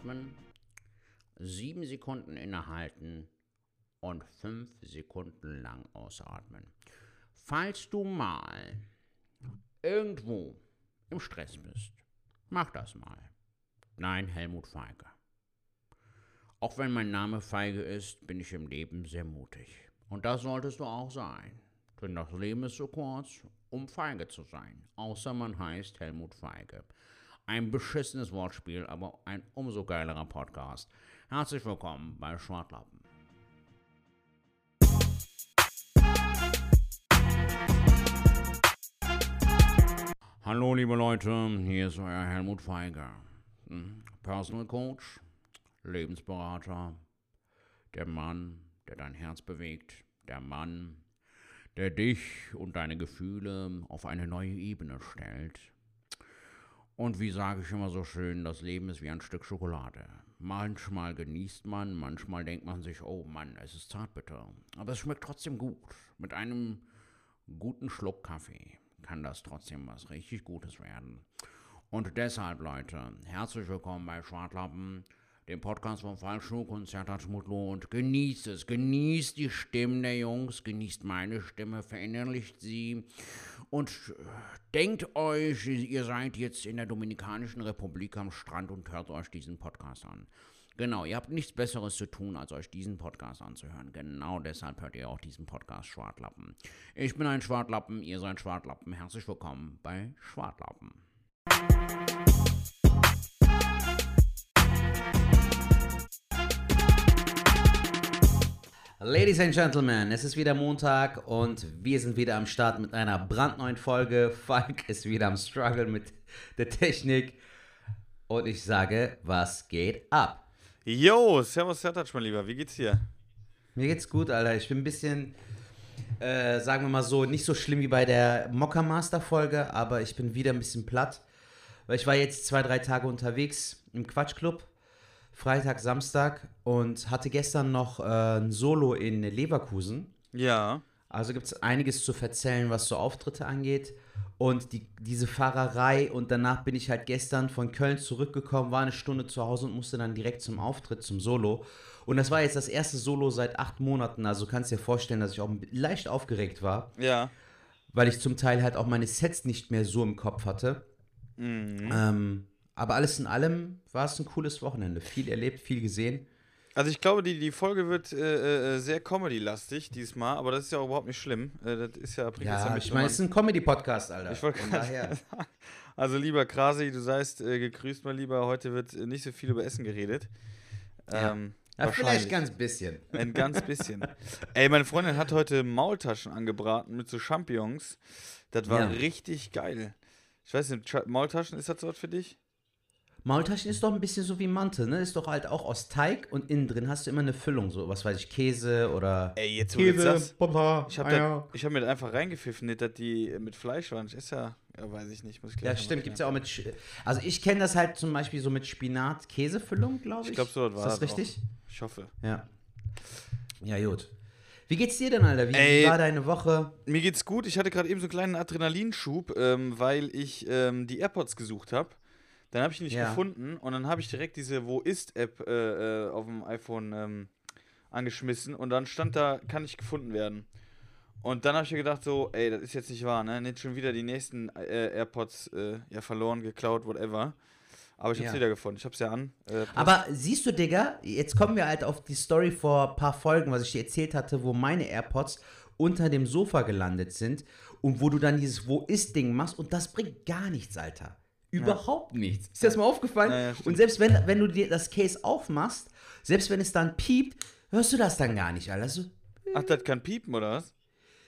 einatmen, sieben Sekunden innehalten und fünf Sekunden lang ausatmen. Falls du mal irgendwo im Stress bist, mach das mal. Nein, Helmut Feige. Auch wenn mein Name Feige ist, bin ich im Leben sehr mutig. Und das solltest du auch sein. Denn das Leben ist so kurz, um feige zu sein. Außer man heißt Helmut Feige. Ein beschissenes Wortspiel, aber ein umso geilerer Podcast. Herzlich willkommen bei Schwartlappen. Hallo liebe Leute, hier ist euer Helmut Feiger. Hm, Personal Coach, Lebensberater, der Mann, der dein Herz bewegt, der Mann, der dich und deine Gefühle auf eine neue Ebene stellt. Und wie sage ich immer so schön, das Leben ist wie ein Stück Schokolade. Manchmal genießt man, manchmal denkt man sich, oh Mann, es ist zartbitter. Aber es schmeckt trotzdem gut. Mit einem guten Schluck Kaffee kann das trotzdem was richtig Gutes werden. Und deshalb, Leute, herzlich willkommen bei Schwartlappen dem Podcast vom Fallschuh, Konzert Mutlo und genießt es, genießt die Stimmen der Jungs, genießt meine Stimme, verinnerlicht sie und denkt euch, ihr seid jetzt in der Dominikanischen Republik am Strand und hört euch diesen Podcast an. Genau, ihr habt nichts Besseres zu tun, als euch diesen Podcast anzuhören. Genau deshalb hört ihr auch diesen Podcast Schwartlappen. Ich bin ein Schwartlappen, ihr seid Schwartlappen. Herzlich willkommen bei Schwartlappen. Ladies and Gentlemen, es ist wieder Montag und wir sind wieder am Start mit einer brandneuen Folge. Falk ist wieder am Struggle mit der Technik und ich sage, was geht ab? Yo, servus Sertac, mein Lieber, wie geht's dir? Mir geht's gut, Alter. Ich bin ein bisschen, äh, sagen wir mal so, nicht so schlimm wie bei der Mocker Master Folge, aber ich bin wieder ein bisschen platt, weil ich war jetzt zwei, drei Tage unterwegs im Quatschclub Freitag, Samstag und hatte gestern noch äh, ein Solo in Leverkusen. Ja. Also gibt es einiges zu erzählen, was so Auftritte angeht. Und die, diese Fahrerei und danach bin ich halt gestern von Köln zurückgekommen, war eine Stunde zu Hause und musste dann direkt zum Auftritt, zum Solo. Und das war jetzt das erste Solo seit acht Monaten. Also kannst dir vorstellen, dass ich auch leicht aufgeregt war. Ja. Weil ich zum Teil halt auch meine Sets nicht mehr so im Kopf hatte. Mhm. Ähm, aber alles in allem war es ein cooles Wochenende. Viel erlebt, viel gesehen. Also ich glaube, die, die Folge wird äh, äh sehr Comedy-lastig diesmal, aber das ist ja auch überhaupt nicht schlimm. Äh, das ist ja, ja, ich meine, es ist ein Comedy-Podcast, Alter. Ich wollte daher. Also lieber Krasi, du seist äh, gegrüßt mal lieber. Heute wird nicht so viel über Essen geredet. Ähm, ja. ja vielleicht ganz bisschen. Ein ganz bisschen. Ey, meine Freundin hat heute Maultaschen angebraten mit so Champignons. Das war ja. richtig geil. Ich weiß nicht, Maultaschen, ist das so was für dich? Maultaschen ist doch ein bisschen so wie Mante, ne? Ist doch halt auch aus Teig und innen drin hast du immer eine Füllung, so was weiß ich, Käse oder. Ey, jetzt wo Käse, das, Butter, ich habe ah, hab mir einfach reingepfiffen, nicht, dass die mit Fleisch waren. Ich esse ja, ja, weiß ich nicht, muss ich Ja, stimmt, gibt's ja auch mit. Also ich kenne das halt zum Beispiel so mit Spinat-Käsefüllung, glaube ich. Ich glaube, so war Ist das richtig? Auch. Ich hoffe. Ja. Ja, gut. Wie geht's dir denn, Alter? Wie Ey, war deine Woche? Mir geht's gut. Ich hatte gerade eben so einen kleinen Adrenalinschub, ähm, weil ich ähm, die AirPods gesucht habe. Dann habe ich ihn nicht ja. gefunden und dann habe ich direkt diese Wo ist-App äh, äh, auf dem iPhone ähm, angeschmissen und dann stand da, kann nicht gefunden werden. Und dann habe ich mir gedacht, so, ey, das ist jetzt nicht wahr, ne? Nicht schon wieder die nächsten äh, AirPods äh, ja verloren, geklaut, whatever. Aber ich habe es ja. wieder gefunden. Ich habe es ja an. Äh, Aber siehst du, Digga, jetzt kommen wir halt auf die Story vor ein paar Folgen, was ich dir erzählt hatte, wo meine AirPods unter dem Sofa gelandet sind und wo du dann dieses Wo ist Ding machst und das bringt gar nichts, Alter. Überhaupt ja. nichts. Ist dir das mal aufgefallen? Ja, und selbst wenn, wenn du dir das Case aufmachst, selbst wenn es dann piept, hörst du das dann gar nicht, Alter. So, Ach, das kann piepen, oder was?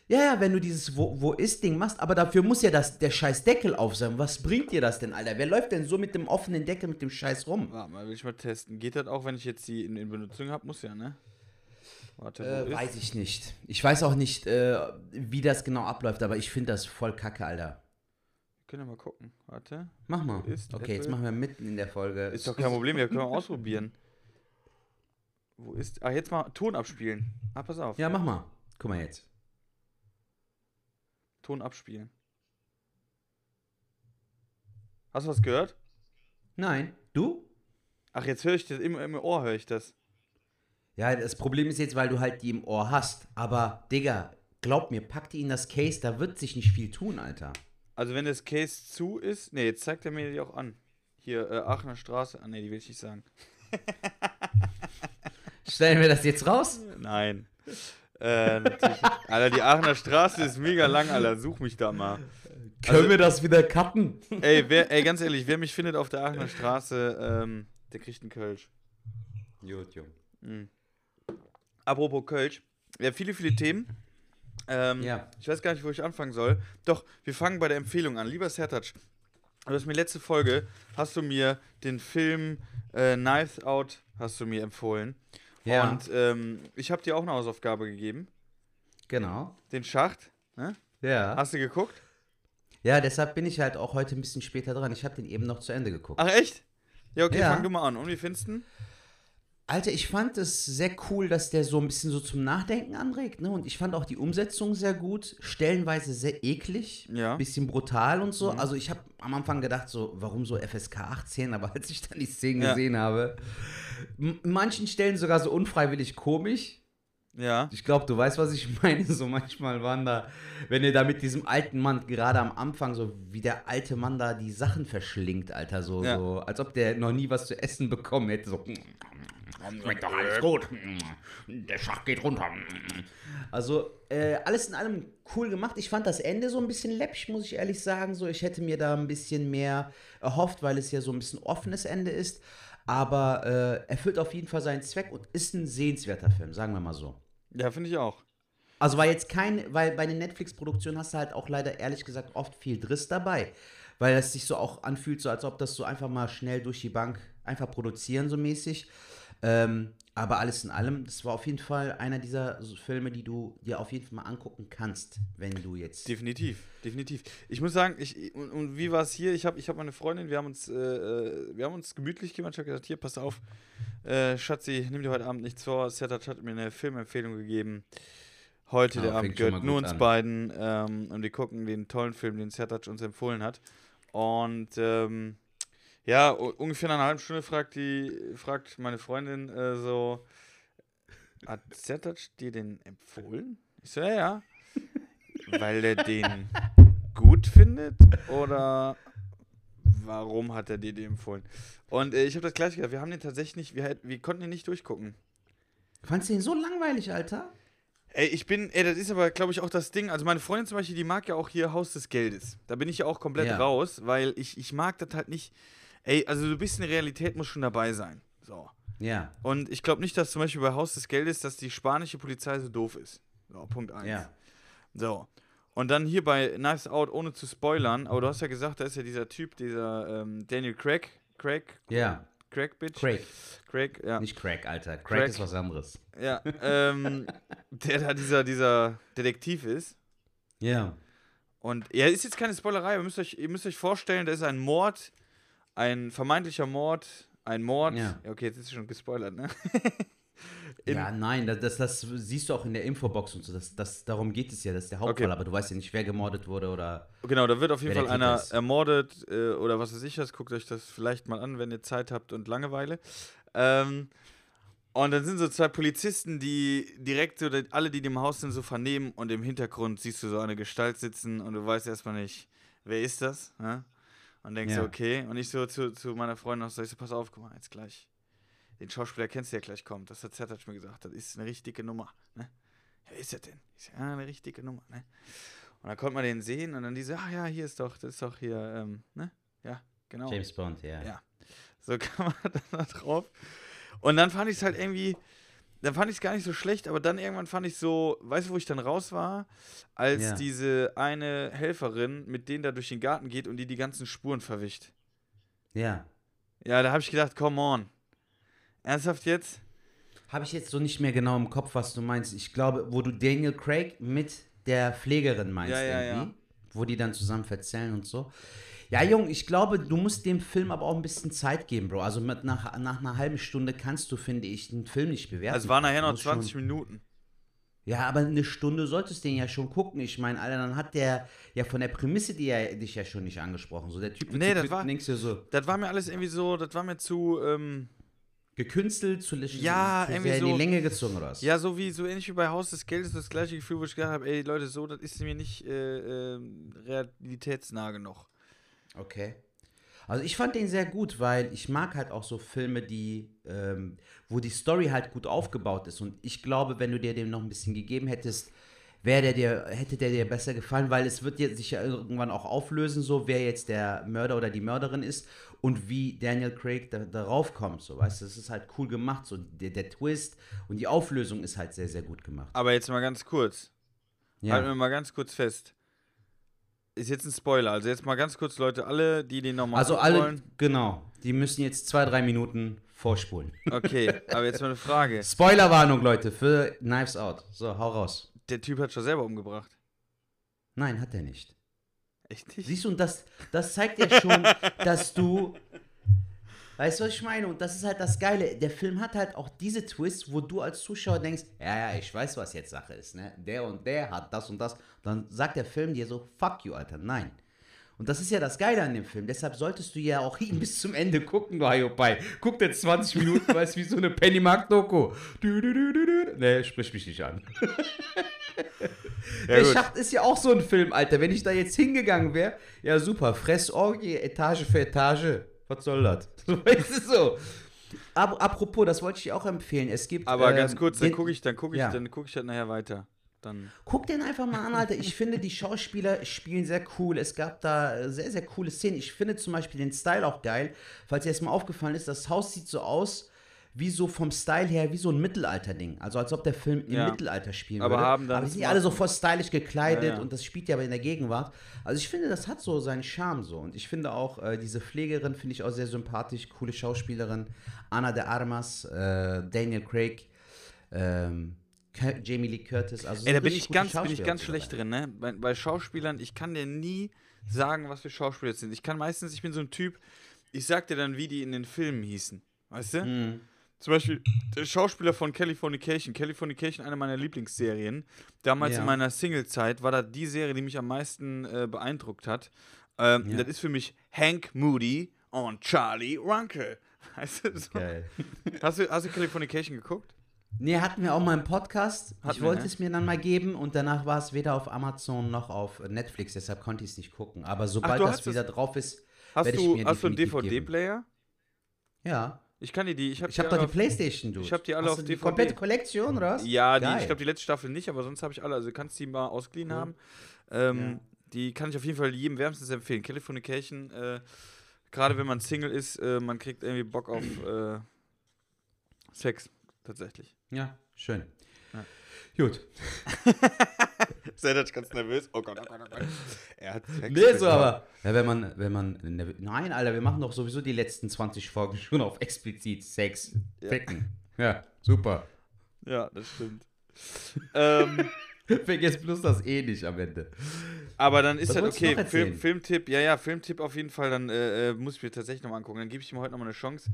Ja, ja, wenn du dieses Wo, wo ist Ding machst, aber dafür muss ja das, der scheiß Deckel auf sein. Was bringt dir das denn, Alter? Wer läuft denn so mit dem offenen Deckel mit dem Scheiß rum? Warte mal, will ich mal testen. Geht das auch, wenn ich jetzt die in, in Benutzung habe? Muss ja, ne? Warte, äh, weiß ich nicht. Ich weiß auch nicht, äh, wie das genau abläuft, aber ich finde das voll kacke, Alter. Können wir mal gucken. Warte. Mach mal. Ist okay, Apple? jetzt machen wir mitten in der Folge. Ist doch kein Problem, wir können wir ausprobieren. Wo ist. Ah, jetzt mal Ton abspielen. Ah, pass auf. Ja, mach mal. Guck mal jetzt. Ton abspielen. Hast du was gehört? Nein. Du? Ach, jetzt höre ich das, im, im Ohr höre ich das. Ja, das Problem ist jetzt, weil du halt die im Ohr hast. Aber, Digga, glaub mir, pack die in das Case, da wird sich nicht viel tun, Alter. Also wenn das Case zu ist, ne, jetzt zeigt er mir die auch an. Hier, äh, Aachener Straße. Ah, ne, die will ich nicht sagen. Stellen wir das jetzt raus? Nein. Äh, Alter, die Aachener Straße ist mega lang, Alter. Such mich da mal. Können also, wir das wieder cutten? Ey, wer, ey, ganz ehrlich, wer mich findet auf der Aachener Straße, ähm, der kriegt einen Kölsch. Gut, Jung. Mhm. Apropos Kölsch. Wir haben viele, viele Themen. Ähm, ja. Ich weiß gar nicht, wo ich anfangen soll. Doch, wir fangen bei der Empfehlung an. Lieber Sertac, du hast mir letzte Folge, hast du mir den Film äh, Knives Out, hast du mir empfohlen. Ja. Und ähm, ich habe dir auch eine Hausaufgabe gegeben. Genau. Den Schacht. Ne? Ja. Hast du geguckt? Ja, deshalb bin ich halt auch heute ein bisschen später dran. Ich habe den eben noch zu Ende geguckt. Ach, echt? Ja, okay, ja. fang du mal an. Und wie findest du Alter, ich fand es sehr cool, dass der so ein bisschen so zum Nachdenken anregt, ne? Und ich fand auch die Umsetzung sehr gut, stellenweise sehr eklig, ja. bisschen brutal und so. Mhm. Also ich habe am Anfang gedacht so, warum so FSK 18, aber als ich dann die Szenen ja. gesehen habe, manchen Stellen sogar so unfreiwillig komisch. Ja. Ich glaube, du weißt, was ich meine. So manchmal waren da, wenn ihr da mit diesem alten Mann gerade am Anfang, so wie der alte Mann da die Sachen verschlingt, Alter, so, ja. so als ob der noch nie was zu essen bekommen hätte. So. Schmeckt doch alles gut. Der Schach geht runter. Also, äh, alles in allem cool gemacht. Ich fand das Ende so ein bisschen läppsch, muss ich ehrlich sagen. So, ich hätte mir da ein bisschen mehr erhofft, weil es ja so ein bisschen offenes Ende ist. Aber äh, erfüllt auf jeden Fall seinen Zweck und ist ein sehenswerter Film, sagen wir mal so. Ja, finde ich auch. Also war jetzt kein, weil bei den Netflix-Produktionen hast du halt auch leider ehrlich gesagt oft viel Driss dabei. Weil es sich so auch anfühlt, so als ob das so einfach mal schnell durch die Bank einfach produzieren, so mäßig. Ähm, aber alles in allem, das war auf jeden Fall einer dieser Filme, die du dir auf jeden Fall mal angucken kannst, wenn du jetzt. Definitiv, definitiv. Ich muss sagen, ich, und, und wie war es hier? Ich habe ich hab meine Freundin, wir haben uns, äh, äh, wir haben uns gemütlich gemacht. Ich habe gesagt, hier, pass auf, äh, Schatzi, nimm dir heute Abend nichts vor. Sertat hat mir eine Filmempfehlung gegeben. Heute, ja, der Abend gehört nur uns an. beiden. Ähm, und wir gucken den tollen Film, den Sertat uns empfohlen hat. Und ähm, ja, ungefähr nach einer halben Stunde fragt die, fragt meine Freundin äh, so, hat Sertac dir den empfohlen? Ich so, ja, ja. Weil er den gut findet oder warum hat er dir den empfohlen? Und äh, ich habe das gleich gesagt, wir haben den tatsächlich nicht, wir, wir konnten ihn nicht durchgucken. Fandst du ihn so langweilig, Alter? Ey, ich bin, ey, das ist aber, glaube ich, auch das Ding. Also, meine Freundin zum Beispiel, die mag ja auch hier Haus des Geldes. Da bin ich ja auch komplett ja. raus, weil ich, ich mag das halt nicht. Ey, also so ein bisschen Realität muss schon dabei sein. So. Ja. Und ich glaube nicht, dass zum Beispiel bei Haus des Geldes, dass die spanische Polizei so doof ist. So, Punkt 1. Ja. So. Und dann hier bei Knives Out, ohne zu spoilern, aber du hast ja gesagt, da ist ja dieser Typ, dieser ähm, Daniel Craig. Craig? Ja. Craig, Bitch? Craig. Craig, ja. Nicht Craig, Alter. Craig, Craig. ist was anderes. Ja, ähm, der da dieser, dieser Detektiv ist. Ja. Und ja, ist jetzt keine Spoilerei, ihr müsst euch, ihr müsst euch vorstellen, da ist ein Mord ein vermeintlicher Mord, ein Mord. Ja. Okay, jetzt ist es schon gespoilert, ne? ja, nein, das, das, das, siehst du auch in der Infobox und so. Das, das, darum geht es ja, das ist der Hauptfall, okay. aber du weißt ja nicht, wer gemordet wurde oder. Genau, da wird auf jeden Fall einer ist. ermordet äh, oder was weiß ich was. Guckt euch das vielleicht mal an, wenn ihr Zeit habt und Langeweile. Ähm, und dann sind so zwei Polizisten, die direkt so, alle, die im Haus sind, so vernehmen und im Hintergrund siehst du so eine Gestalt sitzen und du weißt erstmal nicht, wer ist das? Ja? Und denkst ja. so, okay. Und ich so zu, zu meiner Freundin noch so, ich so, pass auf, guck mal, jetzt gleich. Den Schauspieler kennst du ja gleich kommt. Das hat Zertatsch mir gesagt. Das ist eine richtige Nummer. Ne? Ja, ist er denn? Ich so, ja, eine richtige Nummer, ne? Und dann konnte man den sehen und dann diese, ach ja, hier ist doch, das ist doch hier, ähm, ne? Ja, genau. James Bond, ja. Ja. So kam man dann da drauf. Und dann fand ich es halt irgendwie, dann fand ich es gar nicht so schlecht, aber dann irgendwann fand ich so, weißt du, wo ich dann raus war? Als ja. diese eine Helferin mit denen da durch den Garten geht und die die ganzen Spuren verwischt. Ja. Ja, da habe ich gedacht, come on. Ernsthaft jetzt? Habe ich jetzt so nicht mehr genau im Kopf, was du meinst. Ich glaube, wo du Daniel Craig mit der Pflegerin meinst, ja, ja, irgendwie, wo die dann zusammen verzählen und so. Ja, Jung, ich glaube, du musst dem Film aber auch ein bisschen Zeit geben, Bro. Also mit nach, nach einer halben Stunde kannst du, finde ich, den Film nicht bewerten. Es waren nachher noch 20 schon, Minuten. Ja, aber eine Stunde solltest du den ja schon gucken. Ich meine, Alter, dann hat der ja von der Prämisse die ja, dich ja schon nicht angesprochen. So der Typ, nee, das war, so. das war mir alles irgendwie so, das war mir zu, ähm, gekünstelt, zu, ja, zu irgendwie so, in die Länge gezogen oder was? Ja, so wie so ähnlich wie bei Haus des Geldes, das gleiche Gefühl, wo ich gedacht habe, ey Leute, so, das ist mir nicht äh, äh, realitätsnah genug. Okay. Also ich fand den sehr gut, weil ich mag halt auch so Filme, die, ähm, wo die Story halt gut aufgebaut ist. Und ich glaube, wenn du dir dem noch ein bisschen gegeben hättest, wäre der dir, hätte der dir besser gefallen, weil es wird jetzt sich ja irgendwann auch auflösen, so wer jetzt der Mörder oder die Mörderin ist und wie Daniel Craig da, darauf kommt. So, weißt du, das ist halt cool gemacht. So der, der Twist und die Auflösung ist halt sehr, sehr gut gemacht. Aber jetzt mal ganz kurz. Ja. Halten wir mal ganz kurz fest. Ist jetzt ein Spoiler. Also jetzt mal ganz kurz, Leute, alle, die den nochmal Also alle, genau, die müssen jetzt zwei, drei Minuten vorspulen. Okay, aber jetzt mal eine Frage. Spoilerwarnung, Leute, für Knives Out. So, hau raus. Der Typ hat schon selber umgebracht. Nein, hat er nicht. Echt nicht? Siehst du, und das, das zeigt ja schon, dass du. Weißt du, was ich meine? Und das ist halt das Geile. Der Film hat halt auch diese Twists, wo du als Zuschauer denkst, ja, ja, ich weiß, was jetzt Sache ist, ne? Der und der hat das und das. Dann sagt der Film dir so, fuck you, Alter. Nein. Und das ist ja das Geile an dem Film. Deshalb solltest du ja auch ihn bis zum Ende gucken, du Hiopai. Guck dir 20 Minuten, weißt wie so eine Pennymark-Doku. Ne, sprich mich nicht an. Ja, der gut. Schacht ist ja auch so ein Film, Alter. Wenn ich da jetzt hingegangen wäre, ja super, Fressorgie, Etage für Etage. Was soll das? So, weißt du so. Ap apropos, das wollte ich dir auch empfehlen. Es gibt. Aber ähm, ganz kurz, dann den- gucke ich, dann gucke ich, ja. dann gucke ich halt nachher weiter. Dann. Guck den einfach mal an, Alter. Ich finde, die Schauspieler spielen sehr cool. Es gab da sehr, sehr coole Szenen. Ich finde zum Beispiel den Style auch geil. Falls dir das mal aufgefallen ist, das Haus sieht so aus, wie so vom Style her, wie so ein Mittelalter-Ding. Also als ob der Film im Ja. Mittelalter spielen Aber würde. haben dann aber die sind ja alle so voll stylisch gekleidet Ja, ja. und das spielt ja aber in der Gegenwart. Also ich finde, das hat so seinen Charme so. Und ich finde auch, äh, diese Pflegerin finde ich auch sehr sympathisch. Coole Schauspielerin. Anna de Armas, äh, Daniel Craig, ähm, Jamie Lee Curtis. Also Ey, da bin ich ganz, bin ich ganz schlecht drin, ne? Bei, bei Schauspielern, ich kann dir nie sagen, was für Schauspieler sind. Ich kann meistens, ich bin so ein Typ, ich sag dir dann, wie die in den Filmen hießen. Weißt du? Mhm. Zum Beispiel der Schauspieler von Californication. Californication, eine meiner Lieblingsserien. Damals Ja. in meiner Single-Zeit war das die Serie, die mich am meisten äh, beeindruckt hat. Ähm, Ja. Das ist für mich Hank Moody und Charlie Runkel. Weißt du, so. Geil. hast, du, hast du Californication geguckt? Nee, hatten wir auch mal im Podcast. Hatten ich wir, wollte ne? es mir dann mal geben und danach war es weder auf Amazon noch auf Netflix, deshalb konnte ich es nicht gucken. Aber sobald du das wieder drauf ist, Hast Werd ich du, mir hast du einen. DVD-Player? ja. Ich kann dir die. Ich habe Ich habe doch die Playstation, du. ich hab die alle Hast auf du die DVD. komplette Kollektion, oder was? Ja, die, ich glaube, die letzte Staffel nicht, aber sonst habe ich alle. Also du kannst die mal ausgeliehen Cool. haben. Ähm, Ja. Die kann ich auf jeden Fall jedem wärmstens empfehlen. Californication, äh, gerade wenn man Single ist, äh, man kriegt irgendwie Bock auf äh, Sex, tatsächlich. Ja, schön. Ja. Gut. Seid ganz nervös? Oh Gott, oh Gott, oh Gott. Er hat Sex. Nee, so aber. Ja, wenn man, wenn man. Nein, Alter, wir machen doch sowieso die letzten 20 Folgen schon auf explizit Sex. Ja. Ficken. Ja, super. Ja, das stimmt. ähm, Vergiss bloß das eh nicht am Ende. aber dann ist Was halt okay? Film, Filmtipp, ja, ja, Filmtipp auf jeden Fall, dann äh, äh, muss ich mir tatsächlich nochmal angucken. Dann gebe ich ihm heute nochmal eine Chance.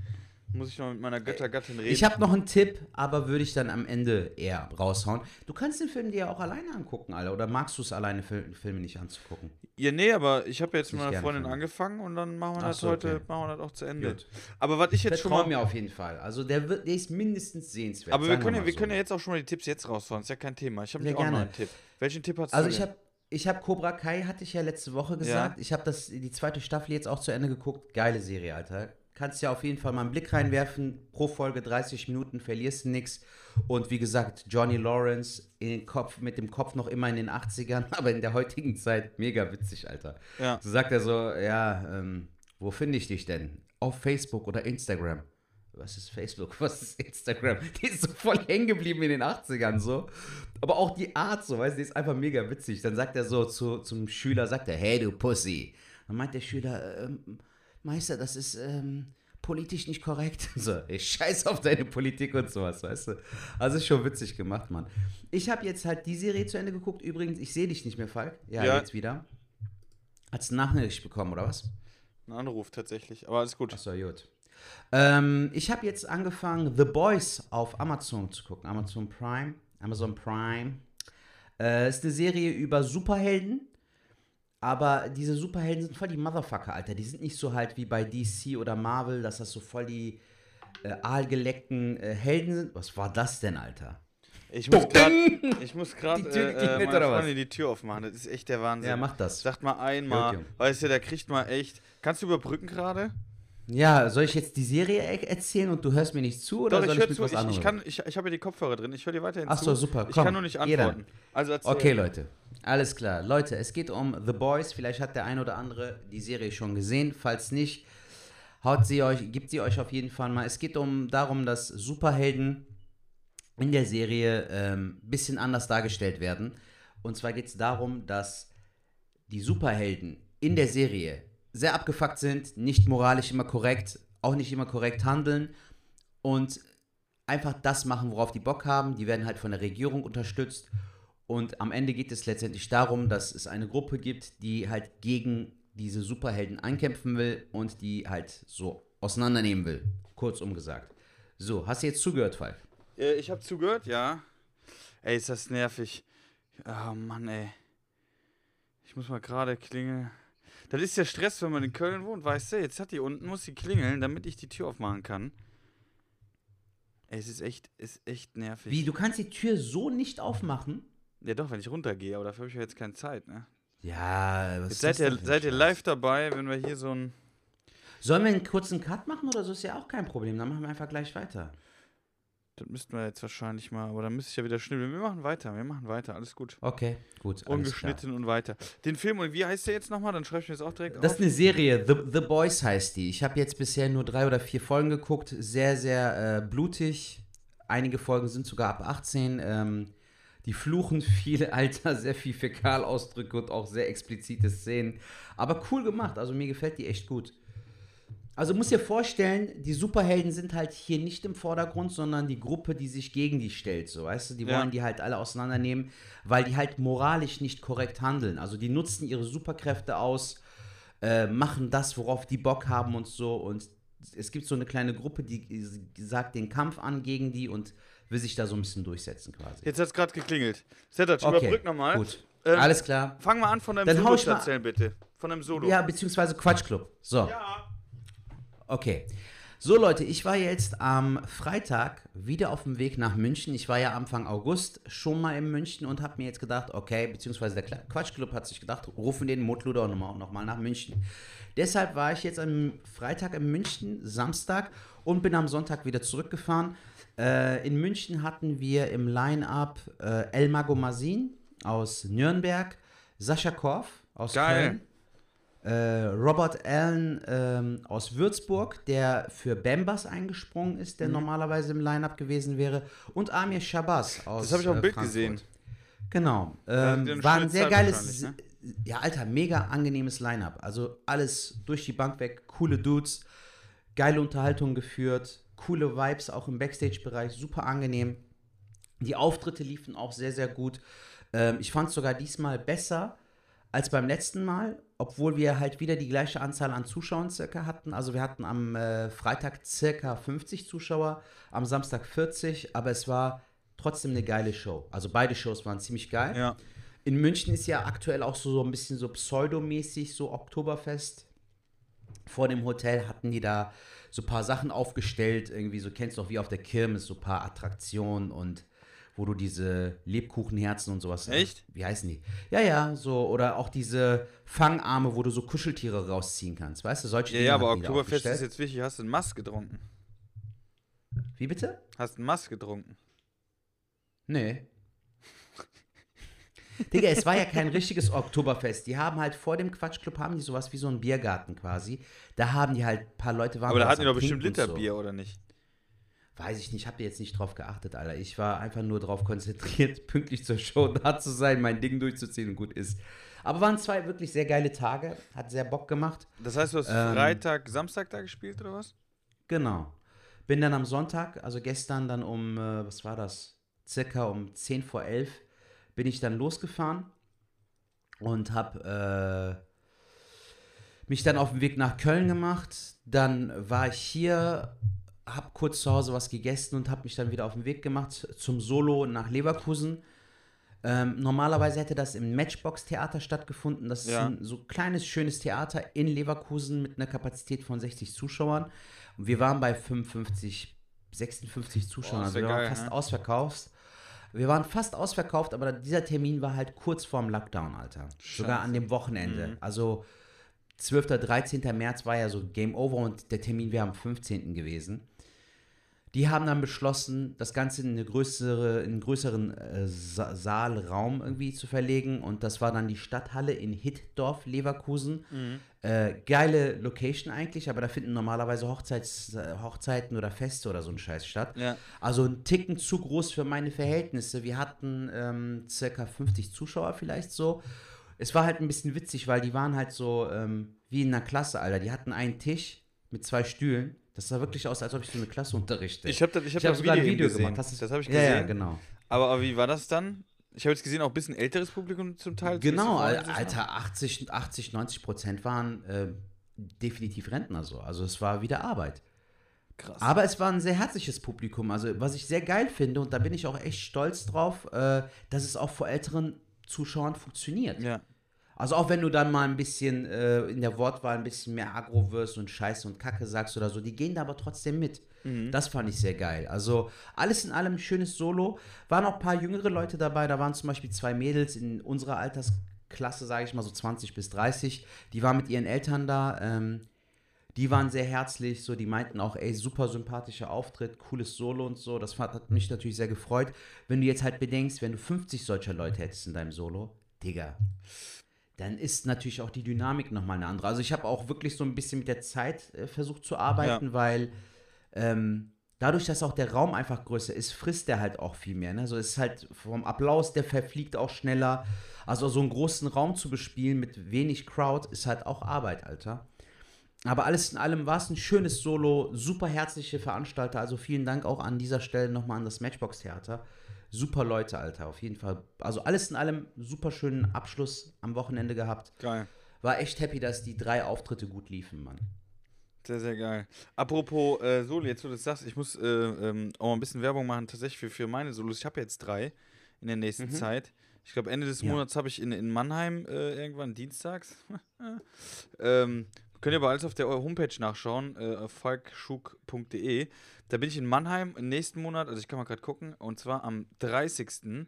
Muss ich noch mit meiner Göttergattin reden. Ich habe noch einen Tipp, aber würde ich dann am Ende eher raushauen. Du kannst den Film dir ja auch alleine angucken, Alter. Oder magst du es alleine, Fil Filme nicht anzugucken? Ja, nee, aber ich habe jetzt mit meiner Freundin mir. angefangen und dann machen wir Ach das so, heute, okay. machen wir das auch zu Ende. Gut. Aber was ich jetzt schon mal. mir auf jeden Fall. Also der, wird, der ist mindestens sehenswert. Aber wir können, ja, mal wir so. können ja jetzt auch schon mal die Tipps jetzt raushauen. Ist ja kein Thema. Ich habe auch noch gerne. einen Tipp. Welchen Tipp hast Also du? ich denn? habe ich hab Cobra Kai, hatte ich ja letzte Woche gesagt. Ich habe das die zweite Staffel jetzt auch zu Ende geguckt. Geile Serie, Alter. Kannst ja auf jeden Fall mal einen Blick reinwerfen. Pro Folge 30 Minuten, verlierst du nichts. Und wie gesagt, Johnny Lawrence Kopf, mit dem Kopf noch immer in den 80ern, aber in der heutigen Zeit mega witzig, Alter. Ja. So sagt er so, ja, ähm, wo finde ich dich denn? Auf Facebook oder Instagram. Was ist Facebook? Was ist Instagram? Die ist so voll hängen geblieben in den 80ern so. Aber auch die Art so, weißt du, die ist einfach mega witzig. Dann sagt er so zu, zum Schüler, sagt er, hey du Pussy. Dann meint der Schüler, ähm, Meister, das ist ähm, politisch nicht korrekt. So, ich scheiß auf deine Politik und sowas, weißt du. Also ist schon witzig gemacht, Mann. Ich habe jetzt halt die Serie zu Ende geguckt. Übrigens, ich sehe dich nicht mehr, Falk. Ja, Ja. jetzt wieder. Hast du eine Nachricht bekommen, oder was? Ein Anruf tatsächlich. Aber alles gut. Achso, gut. Ähm, ich habe jetzt angefangen, The Boys auf Amazon zu gucken. Amazon Prime. Amazon Prime. Äh, ist eine Serie über Superhelden. Aber diese Superhelden sind voll die Motherfucker, Alter. Die sind nicht so halt wie bei DC oder Marvel, dass das so voll die äh, aalgeleckten äh, Helden sind. Was war das denn, Alter? Ich muss gerade ich muss gerade Die Tür äh, äh? Freundin die Tür aufmachen. Das ist echt der Wahnsinn. Ja, mach das. Sagt mal einmal, Junge. weißt du, der kriegt mal echt. Kannst du überbrücken gerade? Ja, soll ich jetzt die Serie e- erzählen und du hörst mir nicht zu oder Doch, soll ich ich, mit zu. was Ich, anderem? ich, kann, ich, ich habe ja die Kopfhörer drin. Ich höre dir weiterhin Ach zu. so, super, Ich komm, kann nur nicht antworten. Also. Okay, Leute. Alles klar. Leute, es geht um The Boys. Vielleicht hat der ein oder andere die Serie schon gesehen. Falls nicht, haut sie euch, gibt sie euch auf jeden Fall mal. Es geht um darum, dass Superhelden in der Serie ein ähm, bisschen anders dargestellt werden. Und zwar geht es darum, dass die Superhelden in der Serie sehr abgefuckt sind, nicht moralisch immer korrekt, auch nicht immer korrekt handeln und einfach das machen, worauf die Bock haben. Die werden halt von der Regierung unterstützt. Und am Ende geht es letztendlich darum, dass es eine Gruppe gibt, die halt gegen diese Superhelden ankämpfen will und die halt so auseinandernehmen will. Kurzum gesagt. So, hast du jetzt zugehört, Falk? Äh, ich habe zugehört, ja. Ey, ist das nervig. Oh Mann, ey. Ich muss mal gerade klingeln. Das ist ja Stress, wenn man in Köln wohnt, weißt du? Jetzt hat die unten, muss sie klingeln, damit ich die Tür aufmachen kann. Ey, es ist echt, ist echt nervig. Wie, du kannst die Tür so nicht aufmachen? Ja doch, wenn ich runtergehe, aber dafür habe ich ja jetzt keine Zeit, ne? Ja, was Jetzt ist seid das ihr, seid ihr live dabei, wenn wir hier so ein. Sollen wir einen kurzen Cut machen oder so? Ist ja auch kein Problem. Dann machen wir einfach gleich weiter. Das müssten wir jetzt wahrscheinlich mal, aber dann müsste ich ja wieder schnibbeln. Wir machen weiter, wir machen weiter, alles gut. Okay, gut. Ungeschnitten und weiter. Den Film, und wie heißt der jetzt nochmal? Dann schreibe ich mir das auch direkt Das auf. ist eine Serie, The, The Boys heißt die. Ich habe jetzt bisher nur drei oder vier Folgen geguckt. Sehr, sehr äh, blutig. Einige Folgen sind sogar ab 18. Ähm, die fluchen viel, Alter, sehr viel Fäkalausdrücke und auch sehr explizite Szenen. Aber cool gemacht. Also mir gefällt die echt gut. Also muss dir vorstellen, die Superhelden sind halt hier nicht im Vordergrund, sondern die Gruppe, die sich gegen die stellt. So, weißt du, die Ja. wollen die halt alle auseinandernehmen, weil die halt moralisch nicht korrekt handeln. Also die nutzen ihre Superkräfte aus, äh, machen das, worauf die Bock haben und so. Und es gibt so eine kleine Gruppe, die, die sagt den Kampf an gegen die und will sich da so ein bisschen durchsetzen quasi. Jetzt hat es gerade geklingelt. Settert, Okay, überbrück nochmal. Gut. Ähm, Alles klar. Fang mal an von deinem Dann Solo zu erzählen, bitte. Von deinem Solo. Ja, beziehungsweise Quatschclub. So. Ja. Okay. So Leute, ich war jetzt am Freitag wieder auf dem Weg nach München. Ich war ja Anfang August schon mal in München und habe mir jetzt gedacht, okay, beziehungsweise der Quatschclub hat sich gedacht, rufen den Mutluder nochmal noch mal nach München. Deshalb war ich jetzt am Freitag in München, Samstag und bin am Sonntag wieder zurückgefahren. Äh, in München hatten wir im Line-Up äh, El Mago Mazin aus Nürnberg, Sascha Korf aus Geil. Köln, Robert Allen ähm, aus Würzburg, der für Bambas eingesprungen ist, Mhm. der normalerweise im Line-Up gewesen wäre, und Amir Shabazz aus Das habe ich auf dem äh, Bild Frankfurt. gesehen. Genau. Ja, Ähm, haben war ein sehr geiles, ne? ja, Alter, mega angenehmes Line-Up. Also alles durch die Bank weg, coole Dudes, geile Unterhaltung geführt, coole Vibes auch im Backstage-Bereich, super angenehm. Die Auftritte liefen auch sehr, sehr gut. Ähm, ich fand es sogar diesmal besser als beim letzten Mal, obwohl wir halt wieder die gleiche Anzahl an Zuschauern circa hatten. Also wir hatten am äh, Freitag circa 50 Zuschauer, am Samstag 40, aber es war trotzdem eine geile Show. Also beide Shows waren ziemlich geil. Ja. In München ist ja aktuell auch so, so ein bisschen so pseudomäßig, so Oktoberfest. Vor dem Hotel hatten die da so ein paar Sachen aufgestellt, irgendwie so, kennst du auch wie auf der Kirmes, so ein paar Attraktionen und wo du diese Lebkuchenherzen und sowas. Echt? Wie heißen die? Ja, ja, so, oder auch diese Fangarme, wo du so Kuscheltiere rausziehen kannst, weißt du, solche Ja, ja, aber Oktoberfest ist jetzt wichtig. Hast du einen Mass getrunken? Wie bitte? Hast einen Mass getrunken? Nee. Digga, es war ja kein richtiges Oktoberfest. Die haben halt vor dem Quatschclub haben die sowas wie so einen Biergarten quasi. Da haben die halt ein paar Leute waren Aber da hatten die doch bestimmt Literbier, oder nicht? Weiß ich nicht, hab jetzt nicht drauf geachtet, Alter. Ich war einfach nur darauf konzentriert, pünktlich zur Show da zu sein, mein Ding durchzuziehen und gut ist. Aber waren zwei wirklich sehr geile Tage, hat sehr Bock gemacht. Das heißt, du hast Ähm, Freitag, Samstag da gespielt, oder was? Genau. Bin dann am Sonntag, also gestern dann um, äh, was war das? Circa um 10 vor 11 bin ich dann losgefahren und habe äh, mich dann auf den Weg nach Köln gemacht. Dann war ich hier, habe kurz zu Hause was gegessen und habe mich dann wieder auf den Weg gemacht zum Solo nach Leverkusen. Ähm, normalerweise hätte das im Matchbox-Theater stattgefunden. Das Ja. ist ein so kleines, schönes Theater in Leverkusen mit einer Kapazität von 60 Zuschauern. Und wir waren bei 55, 56 Zuschauern. Boah, also wir waren geil, fast ne? ausverkauft. Wir waren fast ausverkauft, aber dieser Termin war halt kurz vorm Lockdown, Alter. Sogar an dem Wochenende. Also 12. 13. März war ja so Game Over und der Termin wäre am 15. gewesen. Die haben dann beschlossen, das Ganze in, eine größere, in einen größeren äh, Sa Saal, Raum irgendwie zu verlegen. Und das war dann die Stadthalle in Hittdorf, Leverkusen. Äh, geile Location eigentlich, aber da finden normalerweise Hochzeits, äh, Hochzeiten oder Feste oder so ein Scheiß statt. Ja. Also ein Ticken zu groß für meine Verhältnisse. Wir hatten ähm, circa 50 Zuschauer vielleicht so. Es war halt ein bisschen witzig, weil die waren halt so ähm, wie in einer Klasse, Alter. Die hatten einen Tisch mit zwei Stühlen. Das sah wirklich aus, als ob ich so eine Klasse unterrichte. Ich habe ich hab Ich hab sogar Video, ein Video gesehen. gemacht. Hast das habe ich ja, gesehen. ja, genau. aber, aber wie war das dann? Ich habe jetzt gesehen, auch ein bisschen älteres Publikum zum Teil. Genau, Al- Al- Alter, 80, 80 90 Prozent waren äh, definitiv Rentner so. Also es war wieder Arbeit. Krass. Aber es war ein sehr herzliches Publikum. Also was ich sehr geil finde, und da bin ich auch echt stolz drauf, äh, dass es auch vor älteren Zuschauern funktioniert. ja. Also auch wenn du dann mal ein bisschen äh, in der Wortwahl ein bisschen mehr aggro wirst und Scheiße und Kacke sagst oder so, die gehen da aber trotzdem mit. Das fand ich sehr geil. Also alles in allem ein schönes Solo. Waren auch ein paar jüngere Leute dabei. Da waren zum Beispiel zwei Mädels in unserer Altersklasse, sage ich mal so 20 bis 30. Die waren mit ihren Eltern da. Ähm, die waren sehr herzlich, so die meinten auch, ey, super sympathischer Auftritt, cooles Solo und so. Das hat mich natürlich sehr gefreut. Wenn du jetzt halt bedenkst, wenn du 50 solcher Leute hättest in deinem Solo, Digga, dann ist natürlich auch die Dynamik nochmal eine andere. Also ich habe auch wirklich so ein bisschen mit der Zeit äh, versucht zu arbeiten, weil ähm, dadurch, dass auch der Raum einfach größer ist, frisst der halt auch viel mehr. Ne? So ist halt vom Applaus, der verfliegt auch schneller. Also so einen großen Raum zu bespielen mit wenig Crowd ist halt auch Arbeit, Alter. Aber alles in allem war es ein schönes Solo, super herzliche Veranstalter. Also vielen Dank auch an dieser Stelle nochmal an das Matchbox Theater. Super Leute, Alter, auf jeden Fall. Also alles in allem super schönen Abschluss am Wochenende gehabt. Geil. War echt happy, dass die drei Auftritte gut liefen, Mann. Sehr, sehr geil. Apropos äh, Solo, jetzt wo du das sagst, ich muss äh, ähm, auch mal ein bisschen Werbung machen, tatsächlich für, für meine Solos. Ich habe jetzt drei in der nächsten Zeit. Ich glaube, Ende des Ja. Monats habe ich in, in Mannheim äh, irgendwann dienstags. ähm, könnt ihr aber alles auf der Homepage nachschauen, äh, falkschuk.de. Da bin ich in Mannheim im nächsten Monat, also ich kann mal gerade gucken, und zwar am 30.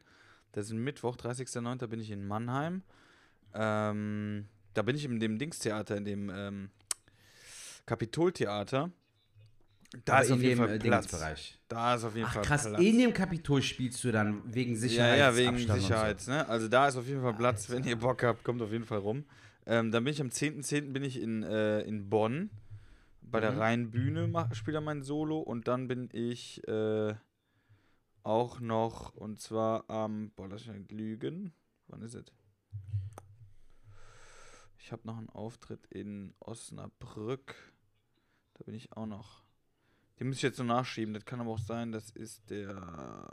Das ist ein Mittwoch, 30.09. bin ich in Mannheim. Ähm, da bin ich in dem Dingstheater, in dem ähm, Kapitoltheater. Da Aber ist auf jeden Fall Platz. Dingsbereich. Da ist auf jeden Ach Fall krass, Platz. in dem Kapitol spielst du dann wegen ja, Sicherheit. ja, wegen Sicherheit. Ne? Also da ist auf jeden Fall Platz, wenn ihr Bock habt, kommt auf jeden Fall rum. Ähm, dann bin ich am 10.10. bin ich in, äh, in Bonn. Bei der Mhm. Rheinbühne mach- spielt er mein Solo und dann bin ich äh, auch noch und zwar am, boah, lass mich nicht lügen. Wann ist es? Ich habe noch einen Auftritt in Osnabrück. Da bin ich auch noch. Den muss ich jetzt nur nachschieben. Das kann aber auch sein, das ist der.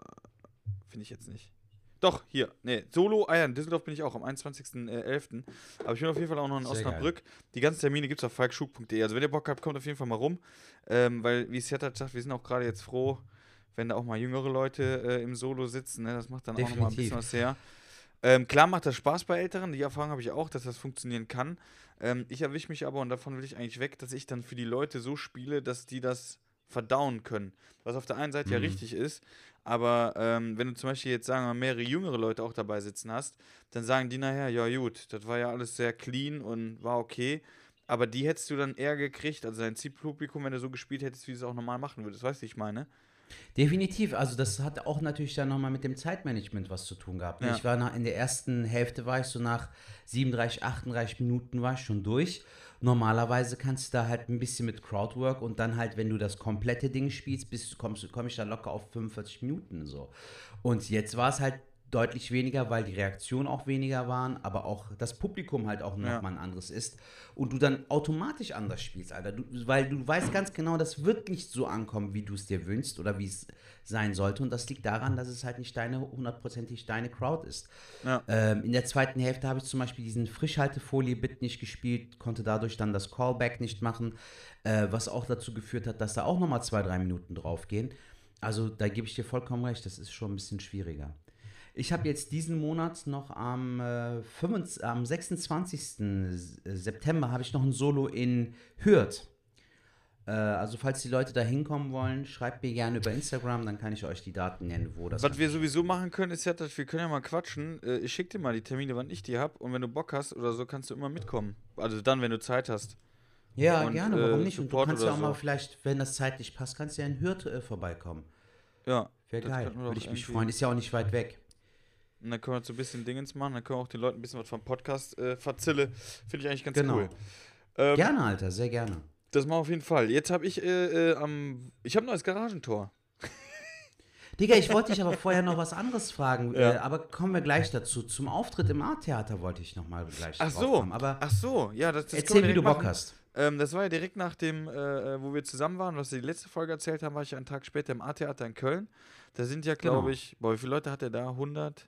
Finde ich jetzt nicht. Doch, hier. Nee, Solo, ah ja, in Düsseldorf bin ich auch am 21.11. Aber ich bin auf jeden Fall auch noch in Sehr Osnabrück. Die ganzen Termine gibt es auf falkschuk.de. Also wenn ihr Bock habt, kommt auf jeden Fall mal rum. Ähm, weil, wie Seth hat sagt, wir sind auch gerade jetzt froh, wenn da auch mal jüngere Leute äh, im Solo sitzen. Ne? Das macht dann auch noch mal ein Definitiv. bisschen was her. Ähm, klar macht das Spaß bei Älteren, die Erfahrung habe ich auch, dass das funktionieren kann. Ähm, ich erwische mich aber, und davon will ich eigentlich weg, dass ich dann für die Leute so spiele, dass die das verdauen können. Was auf der einen Seite ja Mhm. richtig ist, aber ähm, wenn du zum Beispiel jetzt, sagen wir mal, mehrere jüngere Leute auch dabei sitzen hast, dann sagen die nachher, ja gut, das war ja alles sehr clean und war okay, aber die hättest du dann eher gekriegt, also dein Zielpublikum, wenn du so gespielt hättest, wie du es auch normal machen würdest. Weißt du, ich meine? Definitiv, also das hat auch natürlich dann nochmal mit dem Zeitmanagement was zu tun gehabt. Ja. Ich war nach, in der ersten Hälfte war ich so nach 37, 38 Minuten war ich schon durch. Normalerweise kannst du da halt ein bisschen mit Crowdwork und dann halt, wenn du das komplette Ding spielst, bist, kommst, komme ich da locker auf 45 Minuten so. Und jetzt war es halt deutlich weniger, weil die Reaktionen auch weniger waren, aber auch das Publikum halt auch Ja. nochmal ein anderes ist und du dann automatisch anders spielst, Alter. Du, weil du weißt ganz genau, das wird nicht so ankommen, wie du es dir wünschst oder wie es sein sollte. Und das liegt daran, dass es halt nicht deine, hundertprozentig deine Crowd ist. Ja. Ähm, in der zweiten Hälfte habe ich zum Beispiel diesen Frischhaltefolie-Bit nicht gespielt, konnte dadurch dann das Callback nicht machen, äh, was auch dazu geführt hat, dass da auch nochmal zwei, drei Minuten draufgehen. Also da gebe ich dir vollkommen recht, das ist schon ein bisschen schwieriger. Ich habe jetzt diesen Monat noch am, äh, 25, am 26. September habe ich noch ein Solo in Hürth. Äh, also falls die Leute da hinkommen wollen, schreibt mir gerne über Instagram, dann kann ich euch die Daten nennen, wo das Was wir sowieso machen können, ist ja, dass wir können ja mal quatschen. Äh, ich schicke dir mal die Termine, wann ich die habe. Und wenn du Bock hast oder so, kannst du immer mitkommen. Also dann, wenn du Zeit hast. Ja, Und, gerne, äh, warum nicht? Und du kannst ja auch mal so. vielleicht, wenn das zeitlich passt, kannst du ja in Hürth äh, vorbeikommen. Ja. Wäre geil, würde ich mich freuen. Ist ja auch nicht weit weg. Und dann können wir so ein bisschen Dingens machen. Dann können wir auch den Leuten ein bisschen was vom Podcast äh, verzille. Finde ich eigentlich ganz Genau. cool. Ähm, Gerne, Alter, sehr gerne. Das machen wir auf jeden Fall. Jetzt habe ich äh, äh, am. Ich habe ein neues Garagentor. Digga, ich wollte dich aber vorher noch was anderes fragen, Ja. äh, aber kommen wir gleich dazu. Zum Auftritt im A-Theater wollte ich noch mal gleich Ach so. kommen. Aber Ach so, ja, das, das erzähl, wie du Bock machen. hast. Ähm, das war ja direkt nach dem, äh, äh, wo wir zusammen waren, was wir die letzte Folge erzählt haben, war ich einen Tag später im A-Theater in Köln. Da sind ja, glaube Genau. ich, boah, wie viele Leute hat er da? 100?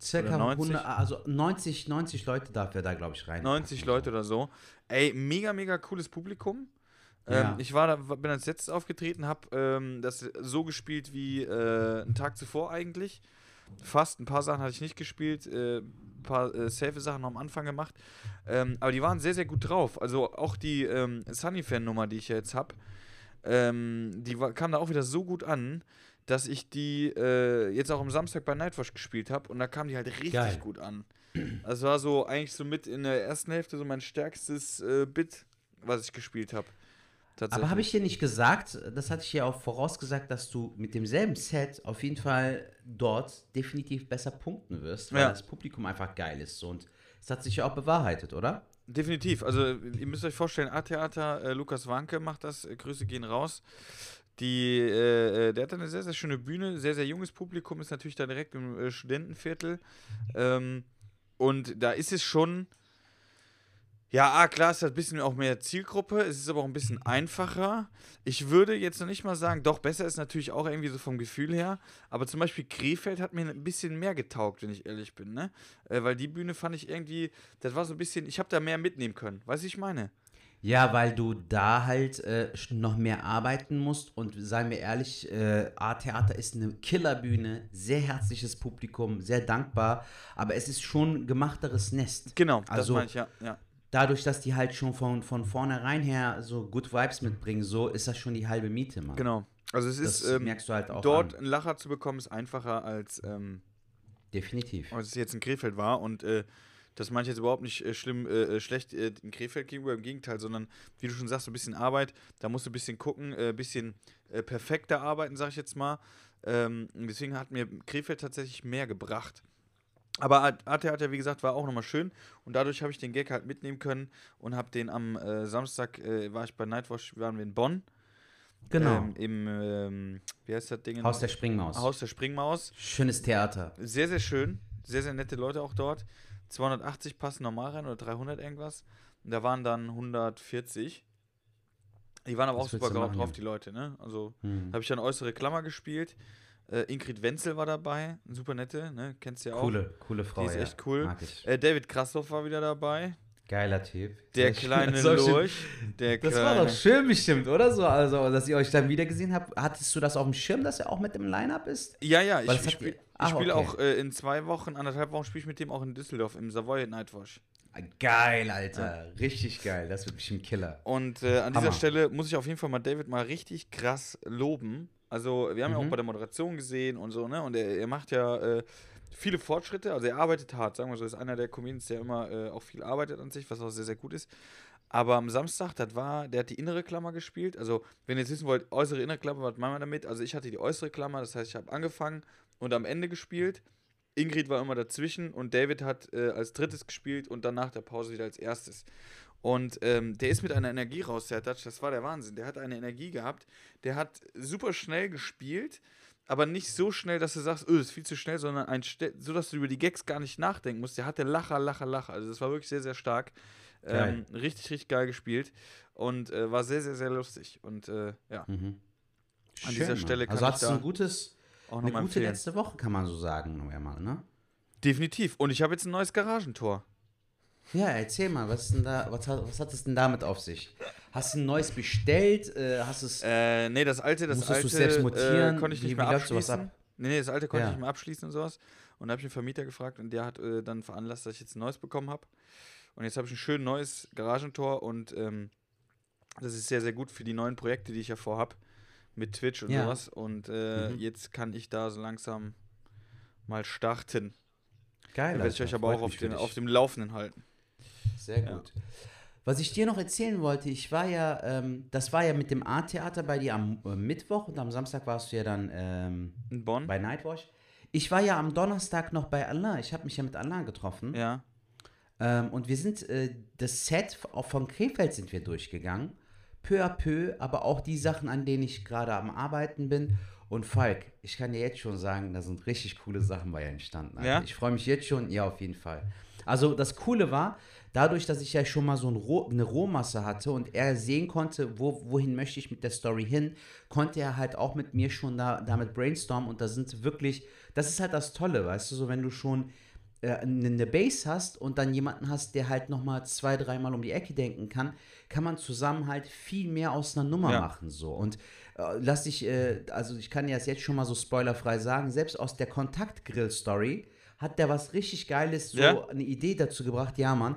Circa Oder 90? 100, also 90, 90 Leute darf er da, glaube ich, rein. 90 Leute oder so. Ey, mega, mega cooles Publikum. Ähm, Ja. Ich war da, bin als letztes aufgetreten, habe ähm, das so gespielt wie äh, einen Tag zuvor eigentlich. Fast, ein paar Sachen hatte ich nicht gespielt, äh, ein paar äh, safe Sachen noch am Anfang gemacht. Ähm, aber die waren sehr, sehr gut drauf. Also auch die ähm, Sunny-Fan-Nummer, die ich jetzt habe, ähm, die war, kam da auch wieder so gut an, dass ich die äh, jetzt auch am Samstag bei Nightwatch gespielt habe und da kam die halt richtig Geil. gut an. Also war so eigentlich so mit in der ersten Hälfte so mein stärkstes äh, Bit, was ich gespielt habe. Aber habe ich dir nicht gesagt, das hatte ich ja auch vorausgesagt, dass du mit demselben Set auf jeden Fall dort definitiv besser punkten wirst, weil Ja. das Publikum einfach geil ist. Und es hat sich ja auch bewahrheitet, oder? Definitiv. Also ihr müsst euch vorstellen, A-Theater, äh, Lukas Wanke macht das, äh, Grüße gehen raus. Die, äh, äh, der hat eine sehr, sehr schöne Bühne, sehr, sehr junges Publikum, ist natürlich da direkt im äh, Studentenviertel. Ähm, und da ist es schon, ja, ah, klar, es hat ein bisschen auch mehr Zielgruppe, es ist aber auch ein bisschen einfacher. Ich würde jetzt noch nicht mal sagen, doch, besser ist natürlich auch irgendwie so vom Gefühl her, aber zum Beispiel Krefeld hat mir ein bisschen mehr getaugt, wenn ich ehrlich bin, ne? Äh, weil die Bühne fand ich irgendwie, das war so ein bisschen, ich habe da mehr mitnehmen können, weißt du, ich meine? Ja, weil du da halt äh, noch mehr arbeiten musst und seien wir ehrlich, äh, A-Theater ist eine Killerbühne, sehr herzliches Publikum, sehr dankbar, aber es ist schon ein gemachteres Nest. Genau, das Also- meine ich, ja. ja. Dadurch, dass die halt schon von, von vornherein her so Good Vibes mitbringen, so ist das schon die halbe Miete, Mann. Genau. Also es Das ist, ähm, merkst du halt auch dort an. einen Lacher zu bekommen, ist einfacher als, ähm, Definitiv. als es jetzt in Krefeld war. Und äh, das meine ich jetzt überhaupt nicht äh, schlimm, äh, äh, schlecht äh, in Krefeld gegenüber, im Gegenteil, sondern wie du schon sagst, so ein bisschen Arbeit, da musst du ein bisschen gucken, ein äh, bisschen äh, perfekter arbeiten, sag ich jetzt mal. Ähm, deswegen hat mir Krefeld tatsächlich mehr gebracht. Aber AT hat ja, wie gesagt, war auch nochmal schön und dadurch habe ich den Gag halt mitnehmen können und habe den am Samstag, war ich bei Nightwatch, waren wir in Bonn. Genau. Ähm, Im, ähm, wie heißt das Ding? Haus der Springmaus. Haus der Springmaus. Schönes Theater. Sehr, sehr schön. Sehr, sehr nette Leute auch dort. 280 passen normal rein oder 300 irgendwas. Und da waren dann 140. Die waren aber Was auch super du drauf, die Leute, ne? Also Hm. habe ich dann äußere Klammer gespielt. Äh, Ingrid Wenzel war dabei, super nette, ne? Kennst du ja auch. Coole, coole Frau. Die ist ja. echt cool. Äh, David Krassoff war wieder dabei. Geiler Typ. Der kleine Lurch. Der Das kleine, war doch schön bestimmt, oder so? Also, dass ihr euch dann wieder gesehen habt. Hattest du das auf dem Schirm, dass er auch mit im Line-Up ist? Ja, ja, ich, Weil ich spiele Ah, spiel okay. auch äh, in zwei Wochen, anderthalb Wochen spiele ich mit dem auch in Düsseldorf im Savoy Nightwash. Geil, Alter. Richtig geil. Das wird bestimmt Killer. Und äh, an dieser Hammer. Stelle muss ich auf jeden Fall mal David mal richtig krass loben. Also, wir haben ja auch Mhm. bei der Moderation gesehen und so, ne? Und er, er macht ja äh, viele Fortschritte. Also, er arbeitet hart, sagen wir so. Ist einer der Comedians, der immer äh, auch viel arbeitet an sich, was auch sehr, sehr gut ist. Aber am Samstag, das war, der hat die innere Klammer gespielt. Also, wenn ihr jetzt wissen wollt, äußere innere Klammer, was meinen wir damit? Also, ich hatte die äußere Klammer, das heißt, ich habe angefangen und am Ende gespielt. Ingrid war immer dazwischen und David hat äh, als drittes gespielt und dann nach der Pause wieder als erstes. Und ähm, der ist mit einer Energie raus, der Dutch, das war der Wahnsinn. Der hat eine Energie gehabt, der hat super schnell gespielt, aber nicht so schnell, dass du sagst, oh, das ist viel zu schnell, sondern ein so, dass du über die Gags gar nicht nachdenken musst. Der hatte Lacher, Lacher, Lacher. Also das war wirklich sehr, sehr stark. Ähm, richtig, richtig geil gespielt und äh, war sehr, sehr, sehr lustig. Und äh, ja, Mhm. An dieser Mann. Stelle kann Also ich du da ein gutes, auch eine gute empfehlen. letzte Woche, kann man so sagen, nur einmal, ne? Definitiv. Und ich habe jetzt ein neues Garagentor. Ja, erzähl mal, was ist denn da, was hat, was hat es denn damit auf sich? Hast du ein neues bestellt? Äh, hast es, Äh, nee, das alte, das alte du selbst äh, montieren? konnte ich nicht wie mehr abschließen. ab? Nee, nee, das alte konnte ja. ich nicht mehr abschließen und sowas. Und da habe ich einen Vermieter gefragt und der hat äh, dann veranlasst, dass ich jetzt ein neues bekommen habe. Und jetzt habe ich ein schön neues Garagentor und ähm, das ist sehr, sehr gut für die neuen Projekte, die ich ja vorhab mit Twitch und ja. sowas. Und äh, mhm. jetzt kann ich da so langsam mal starten. Geil. Da werde ich euch aber auch auf, den, auf dem Laufenden halten. Sehr gut. Ja. Was ich dir noch erzählen wollte, ich war ja, ähm, das war ja mit dem A-Theater bei dir am äh, Mittwoch und am Samstag warst du ja dann ähm, in Bonn bei Nightwash. Ich war ja am Donnerstag noch bei Allah. Ich habe mich ja mit Allah getroffen. Ja. Ähm, und wir sind äh, das Set von Krefeld sind wir durchgegangen, peu à peu, aber auch die Sachen, an denen ich gerade am Arbeiten bin. Und Falk, ich kann dir jetzt schon sagen, da sind richtig coole Sachen bei entstanden. Also ja? Ich freue mich jetzt schon, ja, auf jeden Fall. Also das Coole war, dadurch, dass ich ja schon mal so ein Roh, eine Rohmasse hatte und er sehen konnte, wo, wohin möchte ich mit der Story hin, konnte er halt auch mit mir schon da, damit brainstormen und da sind wirklich, das ist halt das Tolle, weißt du, so wenn du schon äh, eine Base hast und dann jemanden hast, der halt nochmal zwei, dreimal um die Ecke denken kann, kann man zusammen halt viel mehr aus einer Nummer ja. machen, so. Und äh, lass dich, äh, also ich kann ja jetzt schon mal so spoilerfrei sagen, selbst aus der Kontaktgrill-Story hat der was richtig Geiles, so ja? eine Idee dazu gebracht, ja, Mann.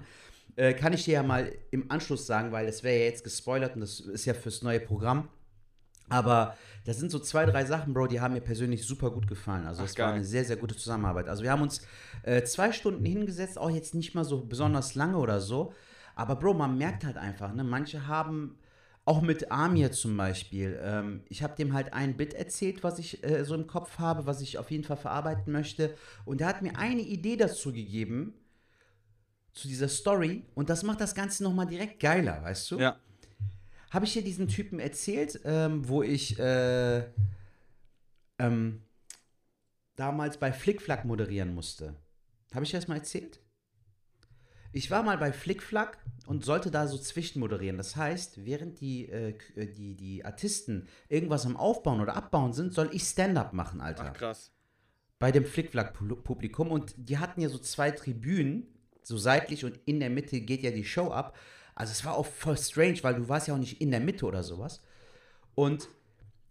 Äh, kann ich dir ja mal im Anschluss sagen, weil es wäre ja jetzt gespoilert und das ist ja fürs neue Programm. Aber das sind so zwei, drei Sachen, Bro, die haben mir persönlich super gut gefallen. Also, es war eine sehr, sehr gute Zusammenarbeit. Also, wir haben uns äh, zwei Stunden hingesetzt, auch jetzt nicht mal so besonders lange oder so. Aber, Bro, man merkt halt einfach, ne, manche haben, auch mit Amir zum Beispiel, ähm, ich habe dem halt ein Bit erzählt, was ich äh, so im Kopf habe, was ich auf jeden Fall verarbeiten möchte. Und er hat mir eine Idee dazu gegeben, zu dieser Story und das macht das Ganze nochmal direkt geiler, weißt du? Ja. Habe ich dir diesen Typen erzählt, ähm, wo ich äh, ähm, damals bei Flickflack moderieren musste? Habe ich dir das mal erzählt? Ich war mal bei Flickflack und sollte da so zwischenmoderieren. Das heißt, während die, äh, äh die, die Artisten irgendwas am Aufbauen oder Abbauen sind, soll ich Stand-up machen, Alter. Ach, krass. Bei dem Flickflack-Publikum. Und die hatten ja so zwei Tribünen so seitlich und in der Mitte geht ja die Show ab. Also es war auch voll strange, weil du warst ja auch nicht in der Mitte oder sowas. Und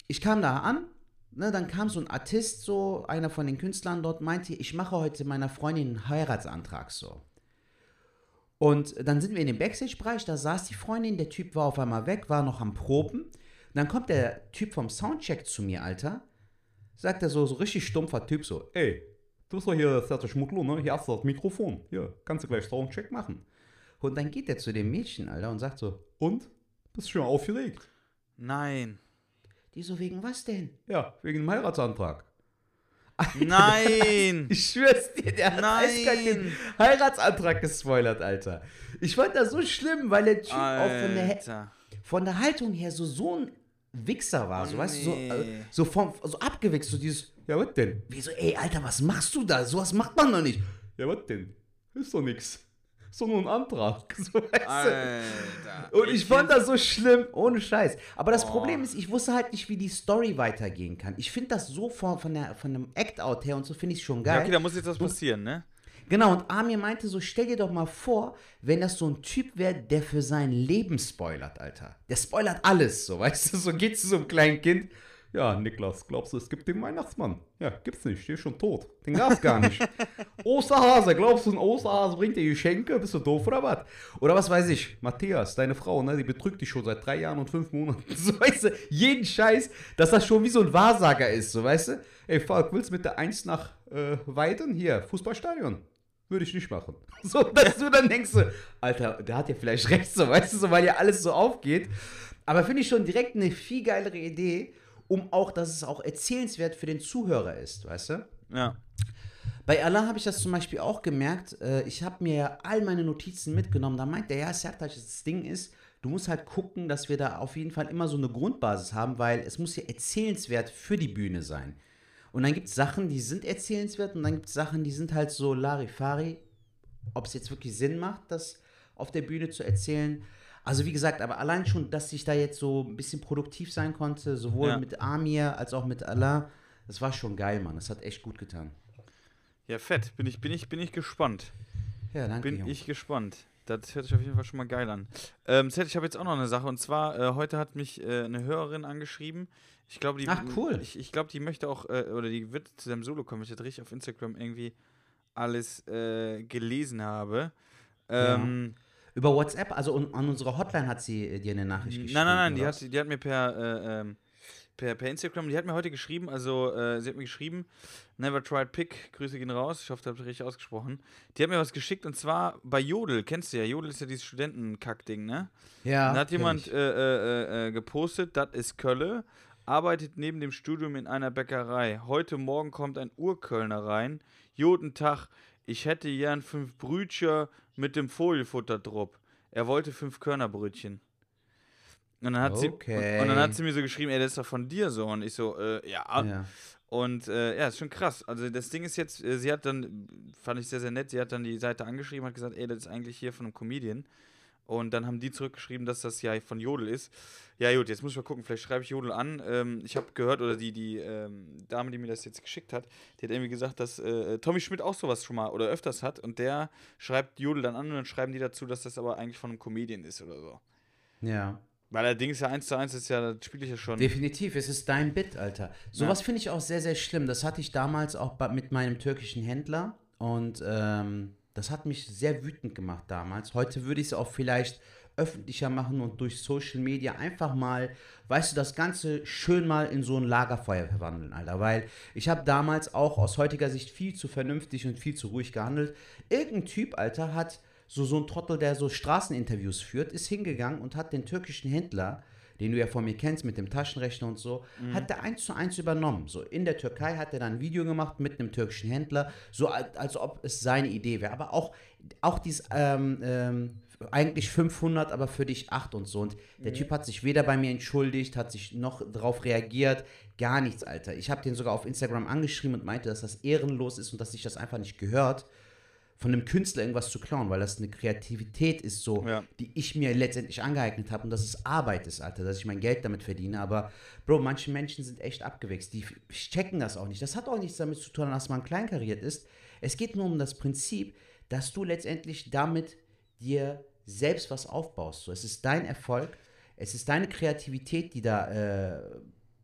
ich kam da an, ne, dann kam so ein Artist, so einer von den Künstlern dort, meinte, ich mache heute meiner Freundin einen Heiratsantrag so. Und dann sind wir in dem Backstage-Bereich, da saß die Freundin, der Typ war auf einmal weg, war noch am Proben. Und dann kommt der Typ vom Soundcheck zu mir, Alter. Sagt er so, so richtig stumpfer Typ, so, ey, Du bist doch hier der Schmuggler, ne? Hier hast du das Mikrofon. Hier, kannst du gleich Soundcheck machen. Und dann geht er zu dem Mädchen, Alter, und sagt so, und? Bist du schon aufgeregt? Nein. Die so, wegen was denn? Ja, wegen dem Heiratsantrag. Alter, Nein! ich schwör's dir, der hat eiskalt den Heiratsantrag gespoilert, Alter. Ich fand das so schlimm, weil der Typ Alter. auch von der, von der Haltung her so, so ein Wichser war. So, weißt du, so, äh, so, vom, so abgewichst, so dieses, ja, was denn? Wieso, ey, Alter, was machst du da? Sowas macht man doch nicht. Ja, was denn? Ist doch nix. So nur ein Antrag. So, Alter. Und ich, ich fand das so schlimm, ohne Scheiß. Aber das oh. Problem ist, ich wusste halt nicht, wie die Story weitergehen kann. Ich finde das so von, von, der, von dem Act-Out her und so finde ich schon geil. Ja, okay, da muss jetzt was passieren, ne? Genau, und Amir meinte so, stell dir doch mal vor, wenn das so ein Typ wäre, der für sein Leben spoilert, Alter. Der spoilert alles, so, weißt du, so geht zu so einem kleinen Kind. Ja, Niklas, glaubst du, es gibt den Weihnachtsmann? Ja, gibt's nicht, der ist schon tot. Den gab's gar nicht. Osterhase, glaubst du, ein Osterhase bringt dir Geschenke? Bist du doof oder was? Oder was weiß ich, Matthias, deine Frau, ne, die betrügt dich schon seit drei Jahren und fünf Monaten. So, weißt du, jeden Scheiß, dass das schon wie so ein Wahrsager ist, so, weißt du? Ey, Falk, willst du mit der Eins nach äh, Weiden? Hier, Fußballstadion. Würde ich nicht machen. So, dass du dann denkst, Alter, der hat ja vielleicht recht, so, weißt du, so, weil ja alles so aufgeht. Aber finde ich schon direkt eine viel geilere Idee, um auch, dass es auch erzählenswert für den Zuhörer ist, weißt du? Ja. Bei Allah habe ich das zum Beispiel auch gemerkt. Äh, ich habe mir all meine Notizen mitgenommen. Da meint der, ja, Sertac, das Ding ist, du musst halt gucken, dass wir da auf jeden Fall immer so eine Grundbasis haben, weil es muss ja erzählenswert für die Bühne sein. Und dann gibt es Sachen, die sind erzählenswert und dann gibt es Sachen, die sind halt so Larifari. Ob es jetzt wirklich Sinn macht, das auf der Bühne zu erzählen. Also wie gesagt, aber allein schon, dass ich da jetzt so ein bisschen produktiv sein konnte, sowohl ja. mit Amir als auch mit Allah, das war schon geil, Mann. Das hat echt gut getan. Ja, fett. Bin ich, bin ich, bin ich gespannt. Ja, danke. Bin Junge. ich gespannt. Das hört sich auf jeden Fall schon mal geil an. Ähm, Zed, ich habe jetzt auch noch eine Sache. Und zwar, äh, heute hat mich äh, eine Hörerin angeschrieben. Ich glaube, die, Ach, cool. Ich, ich glaube, die möchte auch, äh, oder die wird zu seinem Solo kommen. Ich hatte richtig auf Instagram irgendwie alles äh, gelesen habe. Ähm, ja. Über WhatsApp, also an unserer Hotline hat sie äh, dir eine Nachricht geschrieben. Nein, nein, nein, die hat, die hat mir per, äh, ähm, per, per Instagram, die hat mir heute geschrieben, also äh, sie hat mir geschrieben, Never Tried Pick, Grüße gehen raus, ich hoffe, da habe ich richtig ausgesprochen. Die hat mir was geschickt und zwar bei Jodel, kennst du ja, Jodel ist ja dieses Studentenkack-Ding, ne? Ja. Da hat jemand äh, äh, gepostet, das ist Kölle, arbeitet neben dem Studium in einer Bäckerei. Heute Morgen kommt ein Urkölner rein. Jodentag, ich hätte gern fünf Brütchen mit dem Foliefutter drauf. Er wollte fünf Körnerbrötchen. Und dann, hat okay. sie, und dann hat sie mir so geschrieben, ey, das ist doch von dir so. Und ich so, äh, ja. ja. Und äh, ja, ist schon krass. Also das Ding ist jetzt, äh, sie hat dann, fand ich sehr, sehr nett, sie hat dann die Seite angeschrieben, hat gesagt, ey, das ist eigentlich hier von einem Comedian. Und dann haben die zurückgeschrieben, dass das ja von Jodel ist. Ja, gut, jetzt muss ich mal gucken, vielleicht schreibe ich Jodel an. Ähm, ich habe gehört, oder die, die ähm, Dame, die mir das jetzt geschickt hat, die hat irgendwie gesagt, dass äh, Tommy Schmidt auch sowas schon mal oder öfters hat. Und der schreibt Jodel dann an und dann schreiben die dazu, dass das aber eigentlich von einem Comedian ist oder so. Ja. Weil allerdings ja 1 zu 1 ist ja, das spiele ich ja schon. Definitiv, es ist dein Bit, Alter. Sowas ja. finde ich auch sehr, sehr schlimm. Das hatte ich damals auch mit meinem türkischen Händler und ähm, das hat mich sehr wütend gemacht damals. Heute würde ich es auch vielleicht öffentlicher machen und durch Social Media einfach mal, weißt du, das Ganze schön mal in so ein Lagerfeuer verwandeln, Alter. Weil ich habe damals auch aus heutiger Sicht viel zu vernünftig und viel zu ruhig gehandelt. Irgendein Typ, Alter, hat so, so ein Trottel, der so Straßeninterviews führt, ist hingegangen und hat den türkischen Händler, den du ja von mir kennst mit dem Taschenrechner und so, mhm. hat der eins zu eins übernommen. So in der Türkei hat er dann ein Video gemacht mit einem türkischen Händler, so als, als ob es seine Idee wäre. Aber auch, auch dieses ähm, ähm, eigentlich 500, aber für dich 8 und so. Und der mhm. Typ hat sich weder bei mir entschuldigt, hat sich noch darauf reagiert, gar nichts, Alter. Ich habe den sogar auf Instagram angeschrieben und meinte, dass das ehrenlos ist und dass sich das einfach nicht gehört von einem Künstler irgendwas zu klauen, weil das eine Kreativität ist, so, ja. die ich mir letztendlich angeeignet habe und dass es Arbeit ist, Alter, dass ich mein Geld damit verdiene. Aber, Bro, manche Menschen sind echt abgewichst. Die checken das auch nicht. Das hat auch nichts damit zu tun, dass man kleinkariert ist. Es geht nur um das Prinzip, dass du letztendlich damit dir selbst was aufbaust. So, es ist dein Erfolg, es ist deine Kreativität, die da äh,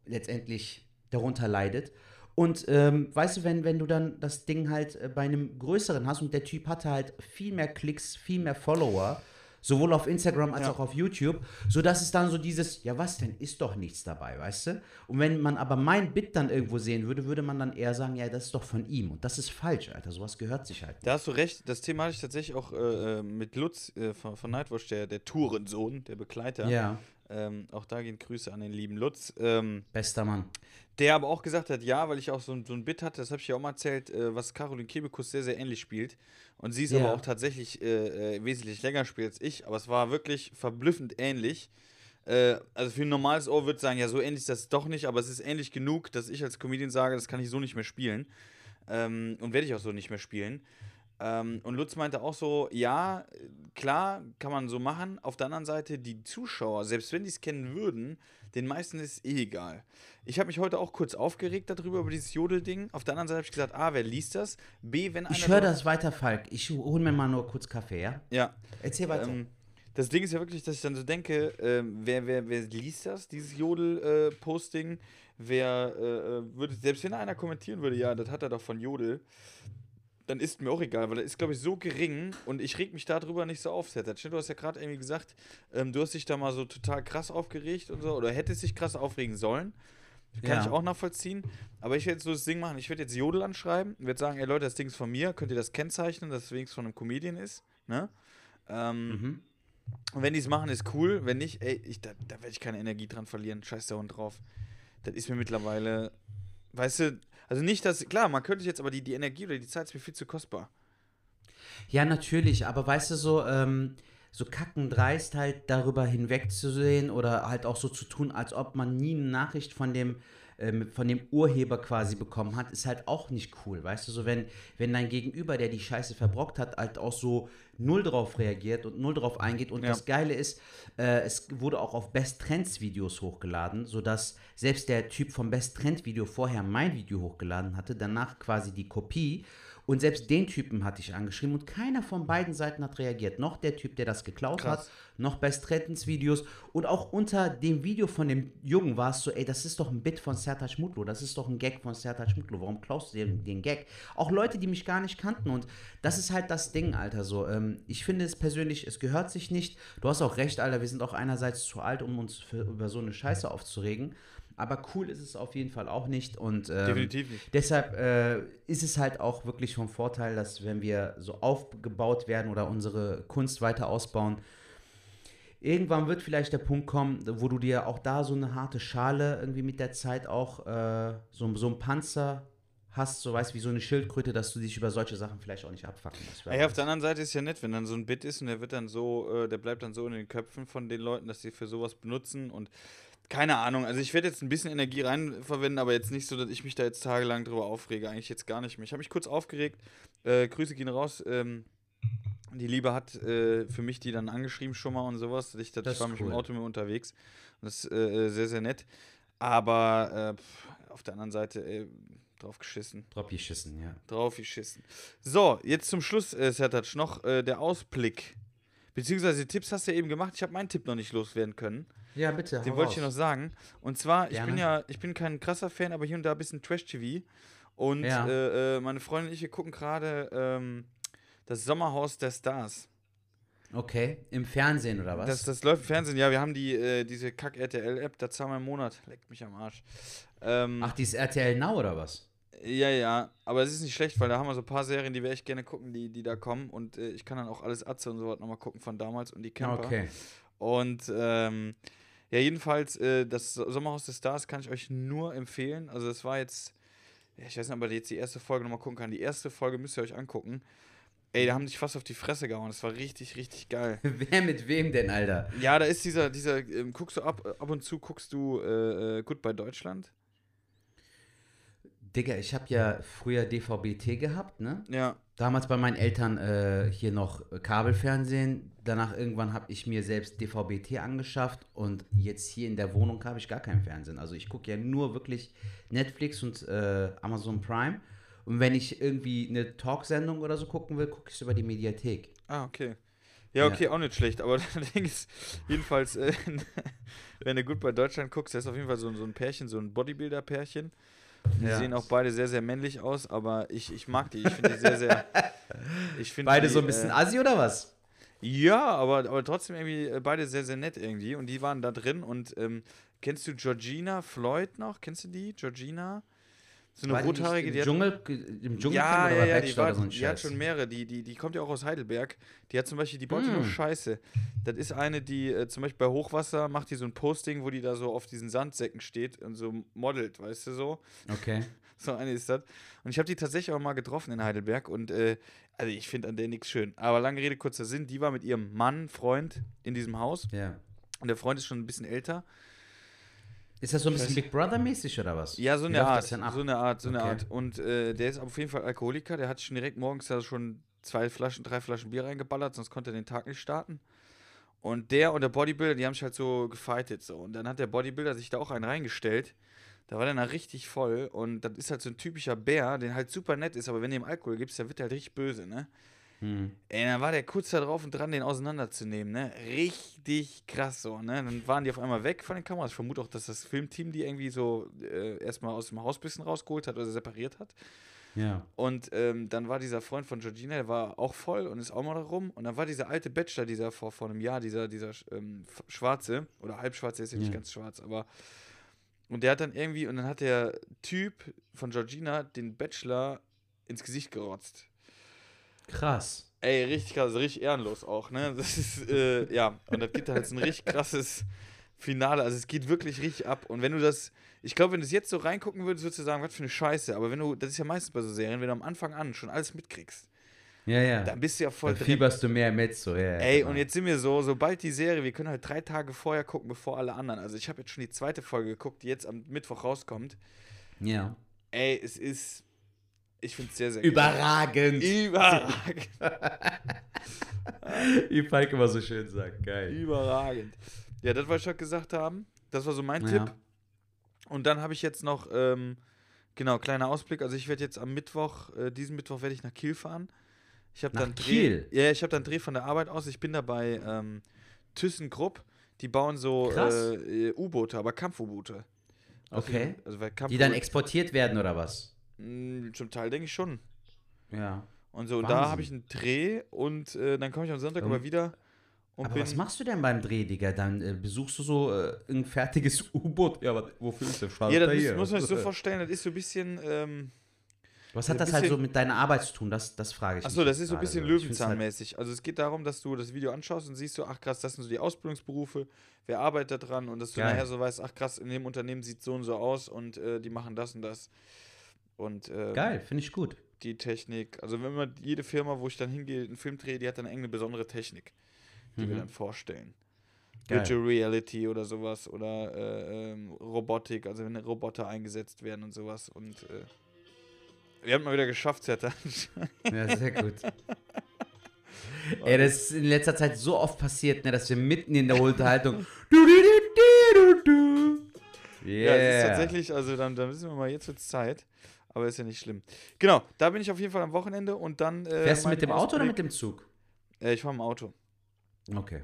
letztendlich darunter leidet. Und ähm, weißt du, wenn, wenn du dann das Ding halt äh, bei einem größeren hast und der Typ hatte halt viel mehr Klicks, viel mehr Follower, sowohl auf Instagram als ja. auch auf YouTube, sodass es dann so dieses, ja was denn, ist doch nichts dabei, weißt du? Und wenn man aber mein Bit dann irgendwo sehen würde, würde man dann eher sagen, ja, das ist doch von ihm. Und das ist falsch, Alter, sowas gehört sich halt. Nicht. Da hast du recht, das Thema hatte ich tatsächlich auch äh, äh mit Lutz äh, von, von Nightwatch, der, der Tourensohn, der Begleiter. Ja. Ähm, auch da gehen Grüße an den lieben Lutz. Ähm, Bester Mann. Der aber auch gesagt hat, ja, weil ich auch so, so ein Bit hatte, das habe ich ja auch mal erzählt, äh, was Caroline Kebekus sehr, sehr ähnlich spielt. Und sie ist ja. aber auch tatsächlich äh, äh, wesentlich länger spielt als ich, aber es war wirklich verblüffend ähnlich. Äh, also für ein normales Ohr würde ich sagen, ja, so ähnlich ist das doch nicht, aber es ist ähnlich genug, dass ich als Comedian sage, das kann ich so nicht mehr spielen. Ähm, und werde ich auch so nicht mehr spielen. Ähm, und Lutz meinte auch so, ja, klar, kann man so machen. Auf der anderen Seite, die Zuschauer, selbst wenn die es kennen würden, den meisten ist eh egal. Ich habe mich heute auch kurz aufgeregt darüber, über dieses Jodel-Ding. Auf der anderen Seite habe ich gesagt, A, wer liest das? B, wenn einer. Ich höre das weiter, Falk. Ich hole mir mal nur kurz Kaffee, ja? Ja. Erzähl weiter. Ähm, das Ding ist ja wirklich, dass ich dann so denke, äh, wer, wer, wer liest das, dieses Jodel-Posting? Äh, wer äh, äh, würde, selbst wenn einer kommentieren würde, ja, das hat er doch von Jodel, dann ist mir auch egal, weil er ist, glaube ich, so gering und ich reg mich darüber nicht so auf, Sertac. Du hast ja gerade irgendwie gesagt, ähm, du hast dich da mal so total krass aufgeregt und so, oder hättest dich krass aufregen sollen. Kann ja. ich auch nachvollziehen. Aber ich werde jetzt so das Ding machen, ich werde jetzt Jodel anschreiben und werde sagen, ey Leute, das Ding ist von mir, könnt ihr das kennzeichnen, dass es wenigstens von einem Comedian ist, ne? Ähm, mhm. Und wenn die es machen, ist cool. Wenn nicht, ey, ich, da, da werde ich keine Energie dran verlieren. Scheiß der Hund drauf. Das ist mir mittlerweile, weißt du, also nicht, dass, klar, man könnte jetzt, aber die, die Energie oder die Zeit ist mir viel zu kostbar. Ja, natürlich, aber weißt du so, ähm, so kackendreist halt darüber hinwegzusehen oder halt auch so zu tun, als ob man nie eine Nachricht von dem ähm, von dem Urheber quasi bekommen hat, ist halt auch nicht cool, weißt du, so wenn, wenn dein Gegenüber, der die Scheiße verbrockt hat, halt auch so null drauf reagiert und null drauf eingeht. Und Ja. das Geile ist, äh, es wurde auch auf Best Trends Videos hochgeladen, sodass selbst der Typ vom Best Trend Video vorher mein Video hochgeladen hatte, danach quasi die Kopie. Und selbst den Typen hatte ich angeschrieben und keiner von beiden Seiten hat reagiert. Noch der Typ, der das geklaut Krass. hat, noch Best Trends Videos. Und auch unter dem Video von dem Jungen war es so, ey, das ist doch ein Bit von Sertac Mutlu, das ist doch ein Gag von Sertac Mutlu, warum klaust du den, den Gag? Auch Leute, die mich gar nicht kannten und das ist halt das Ding, Alter, so. Ähm, ich finde es persönlich, es gehört sich nicht. Du hast auch recht, Alter, wir sind auch einerseits zu alt, um uns für, über so eine Scheiße aufzuregen. Aber cool ist es auf jeden Fall auch nicht und ähm, Definitiv nicht. Deshalb äh, ist es halt auch wirklich vom Vorteil, dass wenn wir so aufgebaut werden oder unsere Kunst weiter ausbauen, irgendwann wird vielleicht der Punkt kommen, wo du dir auch da so eine harte Schale irgendwie mit der Zeit auch äh, so, so ein Panzer hast, so weißt wie so eine Schildkröte, dass du dich über solche Sachen vielleicht auch nicht abfacken musst. Ey, auf der anderen Seite ist ja nett, wenn dann so ein Bit ist und der wird dann so, äh, der bleibt dann so in den Köpfen von den Leuten, dass sie für sowas benutzen und keine Ahnung. Also ich werde jetzt ein bisschen Energie rein verwenden, aber jetzt nicht so, dass ich mich da jetzt tagelang drüber aufrege. Eigentlich jetzt gar nicht mehr. Ich habe mich kurz aufgeregt. Äh, Grüße gehen raus. Ähm, die Liebe hat äh, für mich die dann angeschrieben schon mal und sowas. Ich, das ich war ist mit dem cool. Auto mit unterwegs. Das ist äh, sehr, sehr nett. Aber äh, auf der anderen Seite äh, drauf geschissen. Drauf geschissen, ja. Drauf geschissen. So, jetzt zum Schluss, äh, Sertac, noch äh, der Ausblick. Beziehungsweise Tipps hast du ja eben gemacht. Ich habe meinen Tipp noch nicht loswerden können. Ja, bitte. Den wollte ich dir noch sagen. Und zwar, ich Gerne. bin ja, ich bin kein krasser Fan, aber hier und da ein bisschen Trash-TV. Und Ja. äh, äh, meine Freundin und ich, wir gucken gerade ähm, das Sommerhaus der Stars. Okay, im Fernsehen oder was? Das, das läuft im Fernsehen. Ja, wir haben die, äh, diese Kack-RTL-App, da zahlen wir im Monat. Leckt mich am Arsch. Ähm, Ach, die ist RTL Now oder was? Ja, ja, aber es ist nicht schlecht, weil da haben wir so ein paar Serien, die wir echt gerne gucken, die, die da kommen. Und äh, ich kann dann auch alles Atze und so was nochmal gucken von damals und die Camper. Okay. Und ähm, ja, jedenfalls, äh, das So- Sommerhaus des Stars kann ich euch nur empfehlen. Also, das war jetzt, ich weiß nicht, ob ihr jetzt die erste Folge nochmal gucken kann. Die erste Folge müsst ihr euch angucken. Ey, da haben sich fast auf die Fresse gehauen. Das war richtig, richtig geil. Wer mit wem denn, Alter? Ja, da ist dieser, dieser, ähm, guckst du ab, ab und zu, guckst du äh, äh, Goodbye Deutschland? Digga, ich habe ja früher DVB-T gehabt, ne? Ja. Damals bei meinen Eltern äh, hier noch Kabelfernsehen. Danach irgendwann habe ich mir selbst DVB-T angeschafft und jetzt hier in der Wohnung habe ich gar kein Fernsehen. Also ich gucke ja nur wirklich Netflix und äh, Amazon Prime. Und wenn ich irgendwie eine Talksendung oder so gucken will, gucke ich es über die Mediathek. Ah, okay. Ja, okay, auch nicht schlecht. Aber das Ding ist, jedenfalls, äh, wenn du gut bei Deutschland guckst, da ist auf jeden Fall so, so ein Pärchen, so ein Bodybuilder-Pärchen. Die Ja. sehen auch beide sehr, sehr männlich aus, aber ich, ich mag die. Ich finde die sehr, sehr. Ich Beide die, so ein bisschen Äh, Assi oder was? ja, aber, aber trotzdem irgendwie äh, beide sehr, sehr nett irgendwie. Und die waren da drin. Und ähm, kennst du Georgina Floyd noch? Kennst du die? Georgina? So eine nicht rothaarige, im die hat Dschungel, im Dschungel ja, ja, ja, die, war, so die hat schon mehrere. Die, die, die kommt ja auch aus Heidelberg. Die hat zum Beispiel, die baut ja nur. Scheiße. Das ist eine, die äh, zum Beispiel bei Hochwasser macht die so ein Posting, wo die da so auf diesen Sandsäcken steht und so modelt, weißt du so. Okay. So eine ist das. Und ich habe die tatsächlich auch mal getroffen in Heidelberg und äh, also ich finde an der nichts schön. Aber lange Rede, kurzer Sinn, die war mit ihrem Mann, Freund in diesem Haus Ja. und der Freund ist schon ein bisschen älter. Ist das so ein bisschen Big Brother-mäßig oder was? Ja, so eine Art. So eine Art, so eine Okay. Art. Und äh, der ist auf jeden Fall Alkoholiker. Der hat schon direkt morgens da schon zwei Flaschen, drei Flaschen Bier reingeballert, sonst konnte er den Tag nicht starten. Und der und der Bodybuilder, die haben sich halt so gefightet so. Und dann hat der Bodybuilder sich da auch einen reingestellt. Da war der dann richtig voll. Und das ist halt so ein typischer Bär, der halt super nett ist, aber wenn du ihm Alkohol gibst, dann wird er halt richtig böse, ne? Hm. Ey, dann war der kurz da drauf und dran, den auseinanderzunehmen, ne? Richtig krass so, ne? Dann waren die auf einmal weg von den Kameras. Ich vermute auch, dass das Filmteam die irgendwie so äh, erstmal aus dem Haus ein bisschen rausgeholt hat oder separiert hat. Ja. Und ähm, dann war dieser Freund von Georgina, der war auch voll und ist auch mal da rum. Und dann war dieser alte Bachelor, dieser vor, vor einem Jahr, dieser, dieser ähm, Schwarze, oder Halbschwarze, ist ja nicht ganz schwarz, aber. Und der hat dann irgendwie, und dann hat der Typ von Georgina den Bachelor ins Gesicht gerotzt. Krass. Ey, richtig krass, richtig ehrenlos auch, ne? Das ist, äh, ja, und das gibt halt so ein richtig krasses Finale. Also es geht wirklich richtig ab. Und wenn du das, ich glaube, wenn du es jetzt so reingucken würdest, würdest du sagen, was für eine Scheiße. Aber wenn du, das ist ja meistens bei so Serien, wenn du am Anfang an schon alles mitkriegst, Ja, ja. dann bist du ja voll Dann fieberst du mehr mit, so, ja. ja, Ey, genau. und jetzt sind wir so, sobald die Serie, wir können halt drei Tage vorher gucken, bevor alle anderen. Also ich habe jetzt schon die zweite Folge geguckt, die jetzt am Mittwoch rauskommt. Ja. Ey, es ist, ich finde es sehr, sehr Überragend. Überragend. Wie Falk immer so schön sagt. Geil. Überragend. Ja, das, was ich schon gesagt haben, das war so mein ja. Tipp. Und dann habe ich jetzt noch, ähm, genau, kleiner Ausblick. Also ich werde jetzt am Mittwoch, äh, diesen Mittwoch werde ich nach Kiel fahren. Ich habe dann Dreh. Ja, ich habe dann Dreh von der Arbeit aus. Ich bin dabei ähm, ThyssenKrupp. Die bauen so äh, äh, U-Boote, aber Kampf-U-Boote. Also, okay. Also, Kampf die dann exportiert werden oder was? Mh, hm, zum Teil denke ich schon. Ja. Und so, und da habe ich einen Dreh und äh, dann komme ich am Sonntag mhm. aber wieder. aber was machst du denn beim Dreh, Digga? Dann äh, besuchst du so äh, ein fertiges U-Boot? Ja, aber wofür ist der Schalter Ja, das hier? muss man sich so vorstellen, das ist so ein bisschen. Ähm, was hat das halt so mit deiner Arbeit zu tun? Das, das frage ich. Achso, das ist so ein bisschen halt Löwenzahnmäßig. Also es geht darum, dass du das Video anschaust und siehst so, ach krass, das sind so die Ausbildungsberufe, wer arbeitet dran und dass du Geil. nachher so weißt, ach krass, in dem Unternehmen sieht so und so aus und äh, die machen das und das. Und, äh, Geil, finde ich gut die Technik. Also wenn man jede Firma, wo ich dann hingehe, einen Film drehe, die hat dann eine besondere Technik, die mhm. wir dann vorstellen. Geil. Virtual Reality oder sowas oder äh, ähm, Robotik, also wenn Roboter eingesetzt werden und sowas und äh, wir haben mal wieder geschafft, Zeta. ja, sehr gut. Ey, das ist in letzter Zeit so oft passiert, ne, dass wir mitten in der Unterhaltung. Yeah. Ja, es ist tatsächlich, also dann, dann wissen wir mal, jetzt wird es Zeit. Aber ist ja nicht schlimm. Genau, da bin ich auf jeden Fall am Wochenende und dann. Äh, Fährst du mit dem Ausblick, Auto oder mit dem Zug? Äh, ich fahre im Auto. Okay.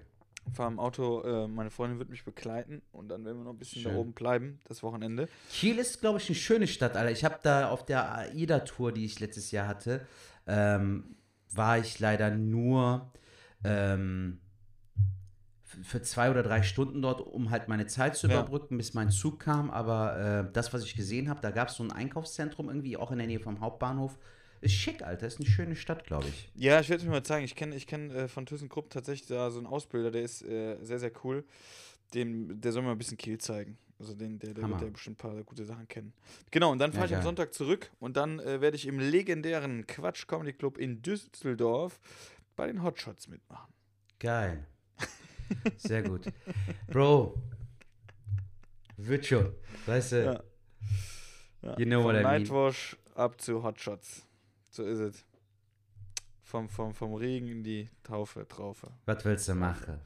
Ich fahre im Auto, äh, meine Freundin wird mich begleiten und dann werden wir noch ein bisschen Schön. da oben bleiben, das Wochenende. Kiel ist, glaube ich, eine schöne Stadt, Alter. Ich habe da auf der AIDA-Tour, die ich letztes Jahr hatte, ähm, war ich leider nur. Ähm, für zwei oder drei Stunden dort, um halt meine Zeit zu überbrücken, ja. bis mein Zug kam. Aber äh, das, was ich gesehen habe, da gab es so ein Einkaufszentrum irgendwie, auch in der Nähe vom Hauptbahnhof. Ist schick, Alter. Ist eine schöne Stadt, glaube ich. Ja, ich werde es mir mal zeigen. Ich kenne ich kenn, äh, von ThyssenKrupp tatsächlich da so einen Ausbilder, der ist äh, sehr, sehr cool. Dem, der soll mir ein bisschen Kiel zeigen. Also den, der, der wird ja bestimmt ein paar gute Sachen kennen. Genau, und dann fahre ja, ich am Sonntag zurück und dann äh, werde ich im legendären Quatsch Comedy Club in Düsseldorf bei den Hotshots mitmachen. Geil. Sehr gut. Bro, wird schon. Weißt du? Ja. Ja. You know what I mean. Nightwash ab zu Hotshots. So ist es. Vom, vom, vom Regen in die Taufe, Traufe. Was willst du machen?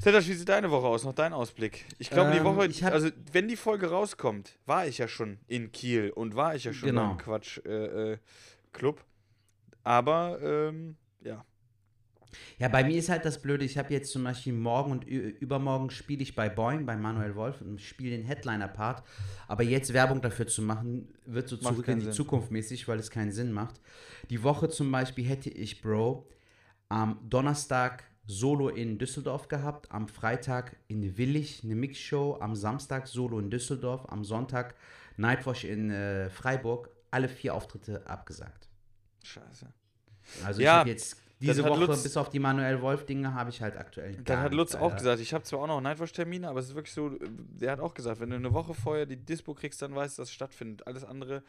Zettasch, wie sieht deine Woche aus? Noch dein Ausblick. Ich glaube, ähm, die Woche, also wenn die Folge rauskommt, war ich ja schon in Kiel und war ich ja schon genau. beim Quatsch äh, äh, Club. Aber ähm, ja, ja, bei mir ist halt das Blöde, ich habe jetzt zum Beispiel morgen und übermorgen spiele ich bei Boeing, bei Manuel Wolf und spiele den Headliner-Part. Aber jetzt Werbung dafür zu machen, wird so macht zurück in die Sinn. Zukunft mäßig, weil es keinen Sinn macht. Die Woche zum Beispiel hätte ich, Bro, am Donnerstag Solo in Düsseldorf gehabt, am Freitag in Willig eine Mixshow, am Samstag Solo in Düsseldorf, am Sonntag Nightwash in äh, Freiburg. Alle vier Auftritte abgesagt. Scheiße. Also ja. ich habe jetzt diese Woche, Lutz, bis auf die Manuel Wolf-Dinge, habe ich halt aktuell. Dann hat Lutz auch gesagt, ich habe zwar auch noch Nightwatch-Termine, aber es ist wirklich so, der hat auch gesagt, wenn du eine Woche vorher die Dispo kriegst, dann weißt du, dass es stattfindet. Alles andere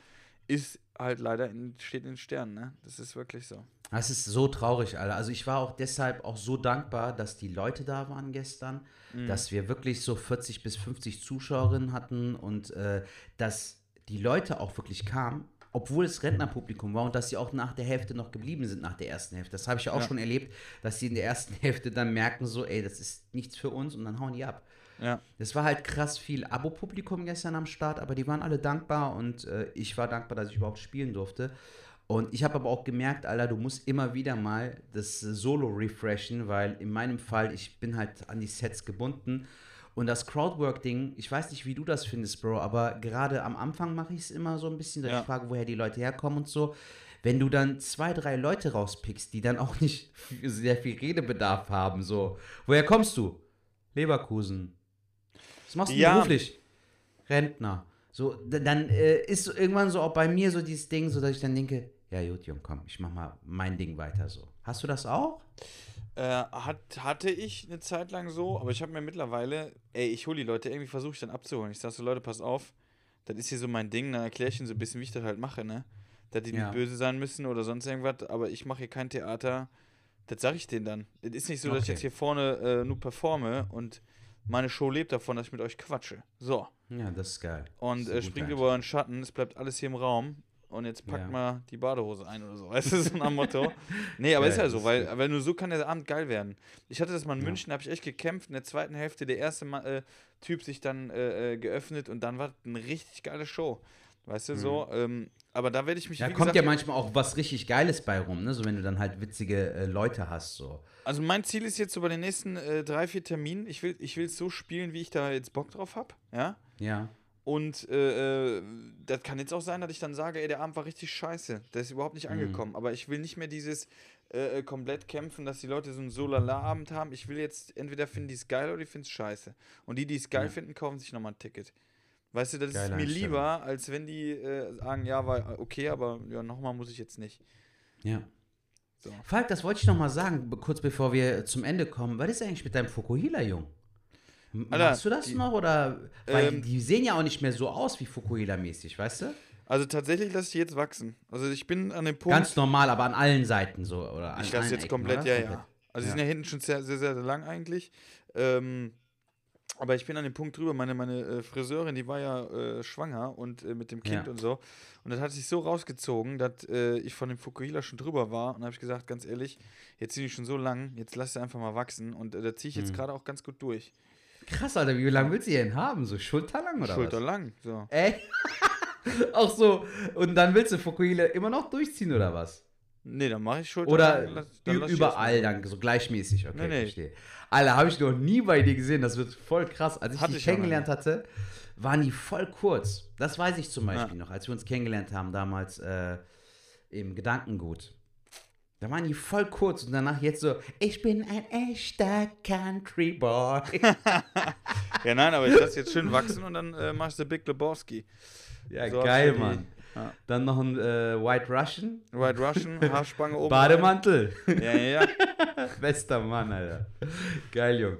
ist halt leider in, steht in den Sternen, ne? Das ist wirklich so. Das ist so traurig, Alter. Also ich war auch deshalb auch so dankbar, dass die Leute da waren gestern, mhm. dass wir wirklich so 40 bis 50 Zuschauerinnen hatten und äh, dass die Leute auch wirklich kamen obwohl es Rentnerpublikum war und dass sie auch nach der Hälfte noch geblieben sind, nach der ersten Hälfte. Das habe ich ja auch ja. schon erlebt, dass sie in der ersten Hälfte dann merken, so, ey, das ist nichts für uns und dann hauen die ab. Ja. Das war halt krass viel Abo-Publikum gestern am Start, aber die waren alle dankbar und äh, ich war dankbar, dass ich überhaupt spielen durfte. Und ich habe aber auch gemerkt, Alter, du musst immer wieder mal das Solo refreshen, weil in meinem Fall, ich bin halt an die Sets gebunden und das Crowdwork-Ding, ich weiß nicht, wie du das findest, Bro, aber gerade am Anfang mache ich es immer so ein bisschen, dass ja. ich frage, woher die Leute herkommen und so. Wenn du dann zwei, drei Leute rauspickst, die dann auch nicht sehr viel Redebedarf haben, so, woher kommst du? Leverkusen. Was machst du ja. beruflich? Rentner. So, dann äh, ist irgendwann so auch bei mir so dieses Ding, so dass ich dann denke, ja gut, Jung, komm, ich mach mal mein Ding weiter so. Hast du das auch? Äh, hat, hatte ich eine Zeit lang so, aber ich habe mir mittlerweile, ey, ich hole die Leute, irgendwie versuche ich dann abzuholen. Ich sage so, Leute, pass auf, das ist hier so mein Ding, dann erkläre ich ihnen so ein bisschen, wie ich das halt mache, ne? Dass die ja. nicht böse sein müssen oder sonst irgendwas, aber ich mache hier kein Theater. Das sage ich denen dann. Es ist nicht so, okay. dass ich jetzt hier vorne äh, nur performe und meine Show lebt davon, dass ich mit euch quatsche. So. Ja, das ist geil. Und äh, springt über euren Schatten, es bleibt alles hier im Raum und jetzt packt ja. mal die Badehose ein oder so. Weißt du, so ein Motto. Nee, aber ja, ist ja so, weil, weil nur so kann der Abend geil werden. Ich hatte das mal in ja. München, da habe ich echt gekämpft. In der zweiten Hälfte der erste mal, äh, Typ sich dann äh, äh geöffnet und dann war eine richtig geile Show. Weißt du, mhm. so. Ähm, aber da werde ich mich. Da kommt gesagt, ja manchmal auch was richtig Geiles bei rum, ne? So wenn du dann halt witzige äh, Leute hast, so. Also mein Ziel ist jetzt so bei den nächsten äh, drei, vier Terminen, ich will ich es so spielen, wie ich da jetzt Bock drauf habe, ja? Ja. Und äh, äh, das kann jetzt auch sein, dass ich dann sage, ey, der Abend war richtig scheiße. Der ist überhaupt nicht mhm. angekommen. Mhm. Aber ich will nicht mehr dieses äh, äh, komplett kämpfen, dass die Leute so einen Solala-Abend haben. Ich will jetzt entweder finden die es geil oder die finden es scheiße. Und die, die es geil ja. finden, kaufen sich nochmal ein Ticket. Weißt du, das Geile ist mir lieber, als wenn die äh, sagen, ja, war okay, aber ja, nochmal muss ich jetzt nicht. Ja. So. Falk, das wollte ich nochmal sagen, kurz bevor wir zum Ende kommen. Was ist eigentlich mit deinem Fukuhila, Jung? Alter, Machst du das die, noch oder? Weil ähm, die sehen ja auch nicht mehr so aus wie Fukuhila-mäßig, weißt du? Also tatsächlich lasse ich jetzt wachsen. Also ich bin an dem Punkt. Ganz normal, aber an allen Seiten so. Oder ich lasse jetzt Ecken, komplett, oder? ja, ja. Also die sind ja hinten schon sehr, sehr, sehr lang eigentlich. Ähm, aber ich bin an dem Punkt drüber. Meine, meine äh, Friseurin, die war ja äh, schwanger und äh, mit dem Kind ja. und so. Und das hat sich so rausgezogen, dass äh, ich von dem Fukuhila schon drüber war. Und habe ich gesagt, ganz ehrlich, jetzt sind die schon so lang, jetzt lass sie einfach mal wachsen. Und äh, da ziehe ich jetzt mhm. gerade auch ganz gut durch. Krass, Alter, wie lange willst du denn haben? So schulterlang oder Schulterlang, was? so. Ey? auch so. Und dann willst du Fukuhila immer noch durchziehen oder was? Nee, dann mache ich Schulter. Oder dann überall dann so gleichmäßig, okay, nee, nee. verstehe. Alter, habe ich noch nie bei dir gesehen, das wird voll krass. Als ich Hatte dich ich kennengelernt hatte, waren die voll kurz. Das weiß ich zum Beispiel ja. noch, als wir uns kennengelernt haben damals äh, im Gedankengut. Da waren die voll kurz und danach jetzt so, ich bin ein echter Country Boy. ja, nein, aber ich lasse jetzt schön wachsen und dann äh, machst du Big Lebowski. Ja, so geil, Mann. Ja. Dann noch ein äh, White Russian. White Russian, Haarspange oben. Bademantel. Ja, ja, ja. Bester Mann, Alter. Geil, Jung.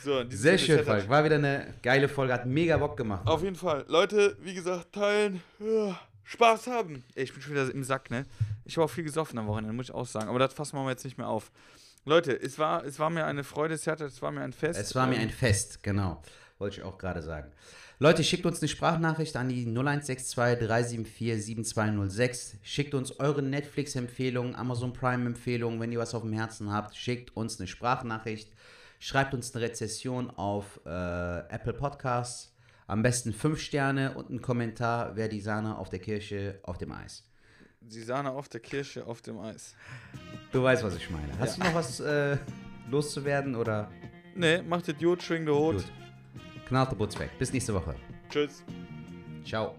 So, Sehr schön, Falk. War wieder eine geile Folge. Hat mega Bock gemacht. Auf jeden Fall. Leute, wie gesagt, teilen. Spaß haben. Ey, ich bin schon wieder im Sack, ne? Ich habe auch viel gesoffen am Wochenende, muss ich auch sagen. Aber das fassen wir jetzt nicht mehr auf. Leute, es war, es war mir eine Freude, es war mir ein Fest. Es war mir ein Fest, genau. Wollte ich auch gerade sagen. Leute, schickt uns eine Sprachnachricht an die 0162 374 7206. Schickt uns eure Netflix-Empfehlungen, Amazon Prime-Empfehlungen, wenn ihr was auf dem Herzen habt. Schickt uns eine Sprachnachricht. Schreibt uns eine Rezession auf äh, Apple Podcasts. Am besten fünf Sterne und einen Kommentar, wer die Sahne auf der Kirsche auf dem Eis. Die Sahne auf der Kirsche auf dem Eis. Du weißt, was ich meine. Hast ja. du noch was äh, loszuwerden oder? Nee, macht Idiot, schwing der Hut. Knallt der Butz weg. Bis nächste Woche. Tschüss. Ciao.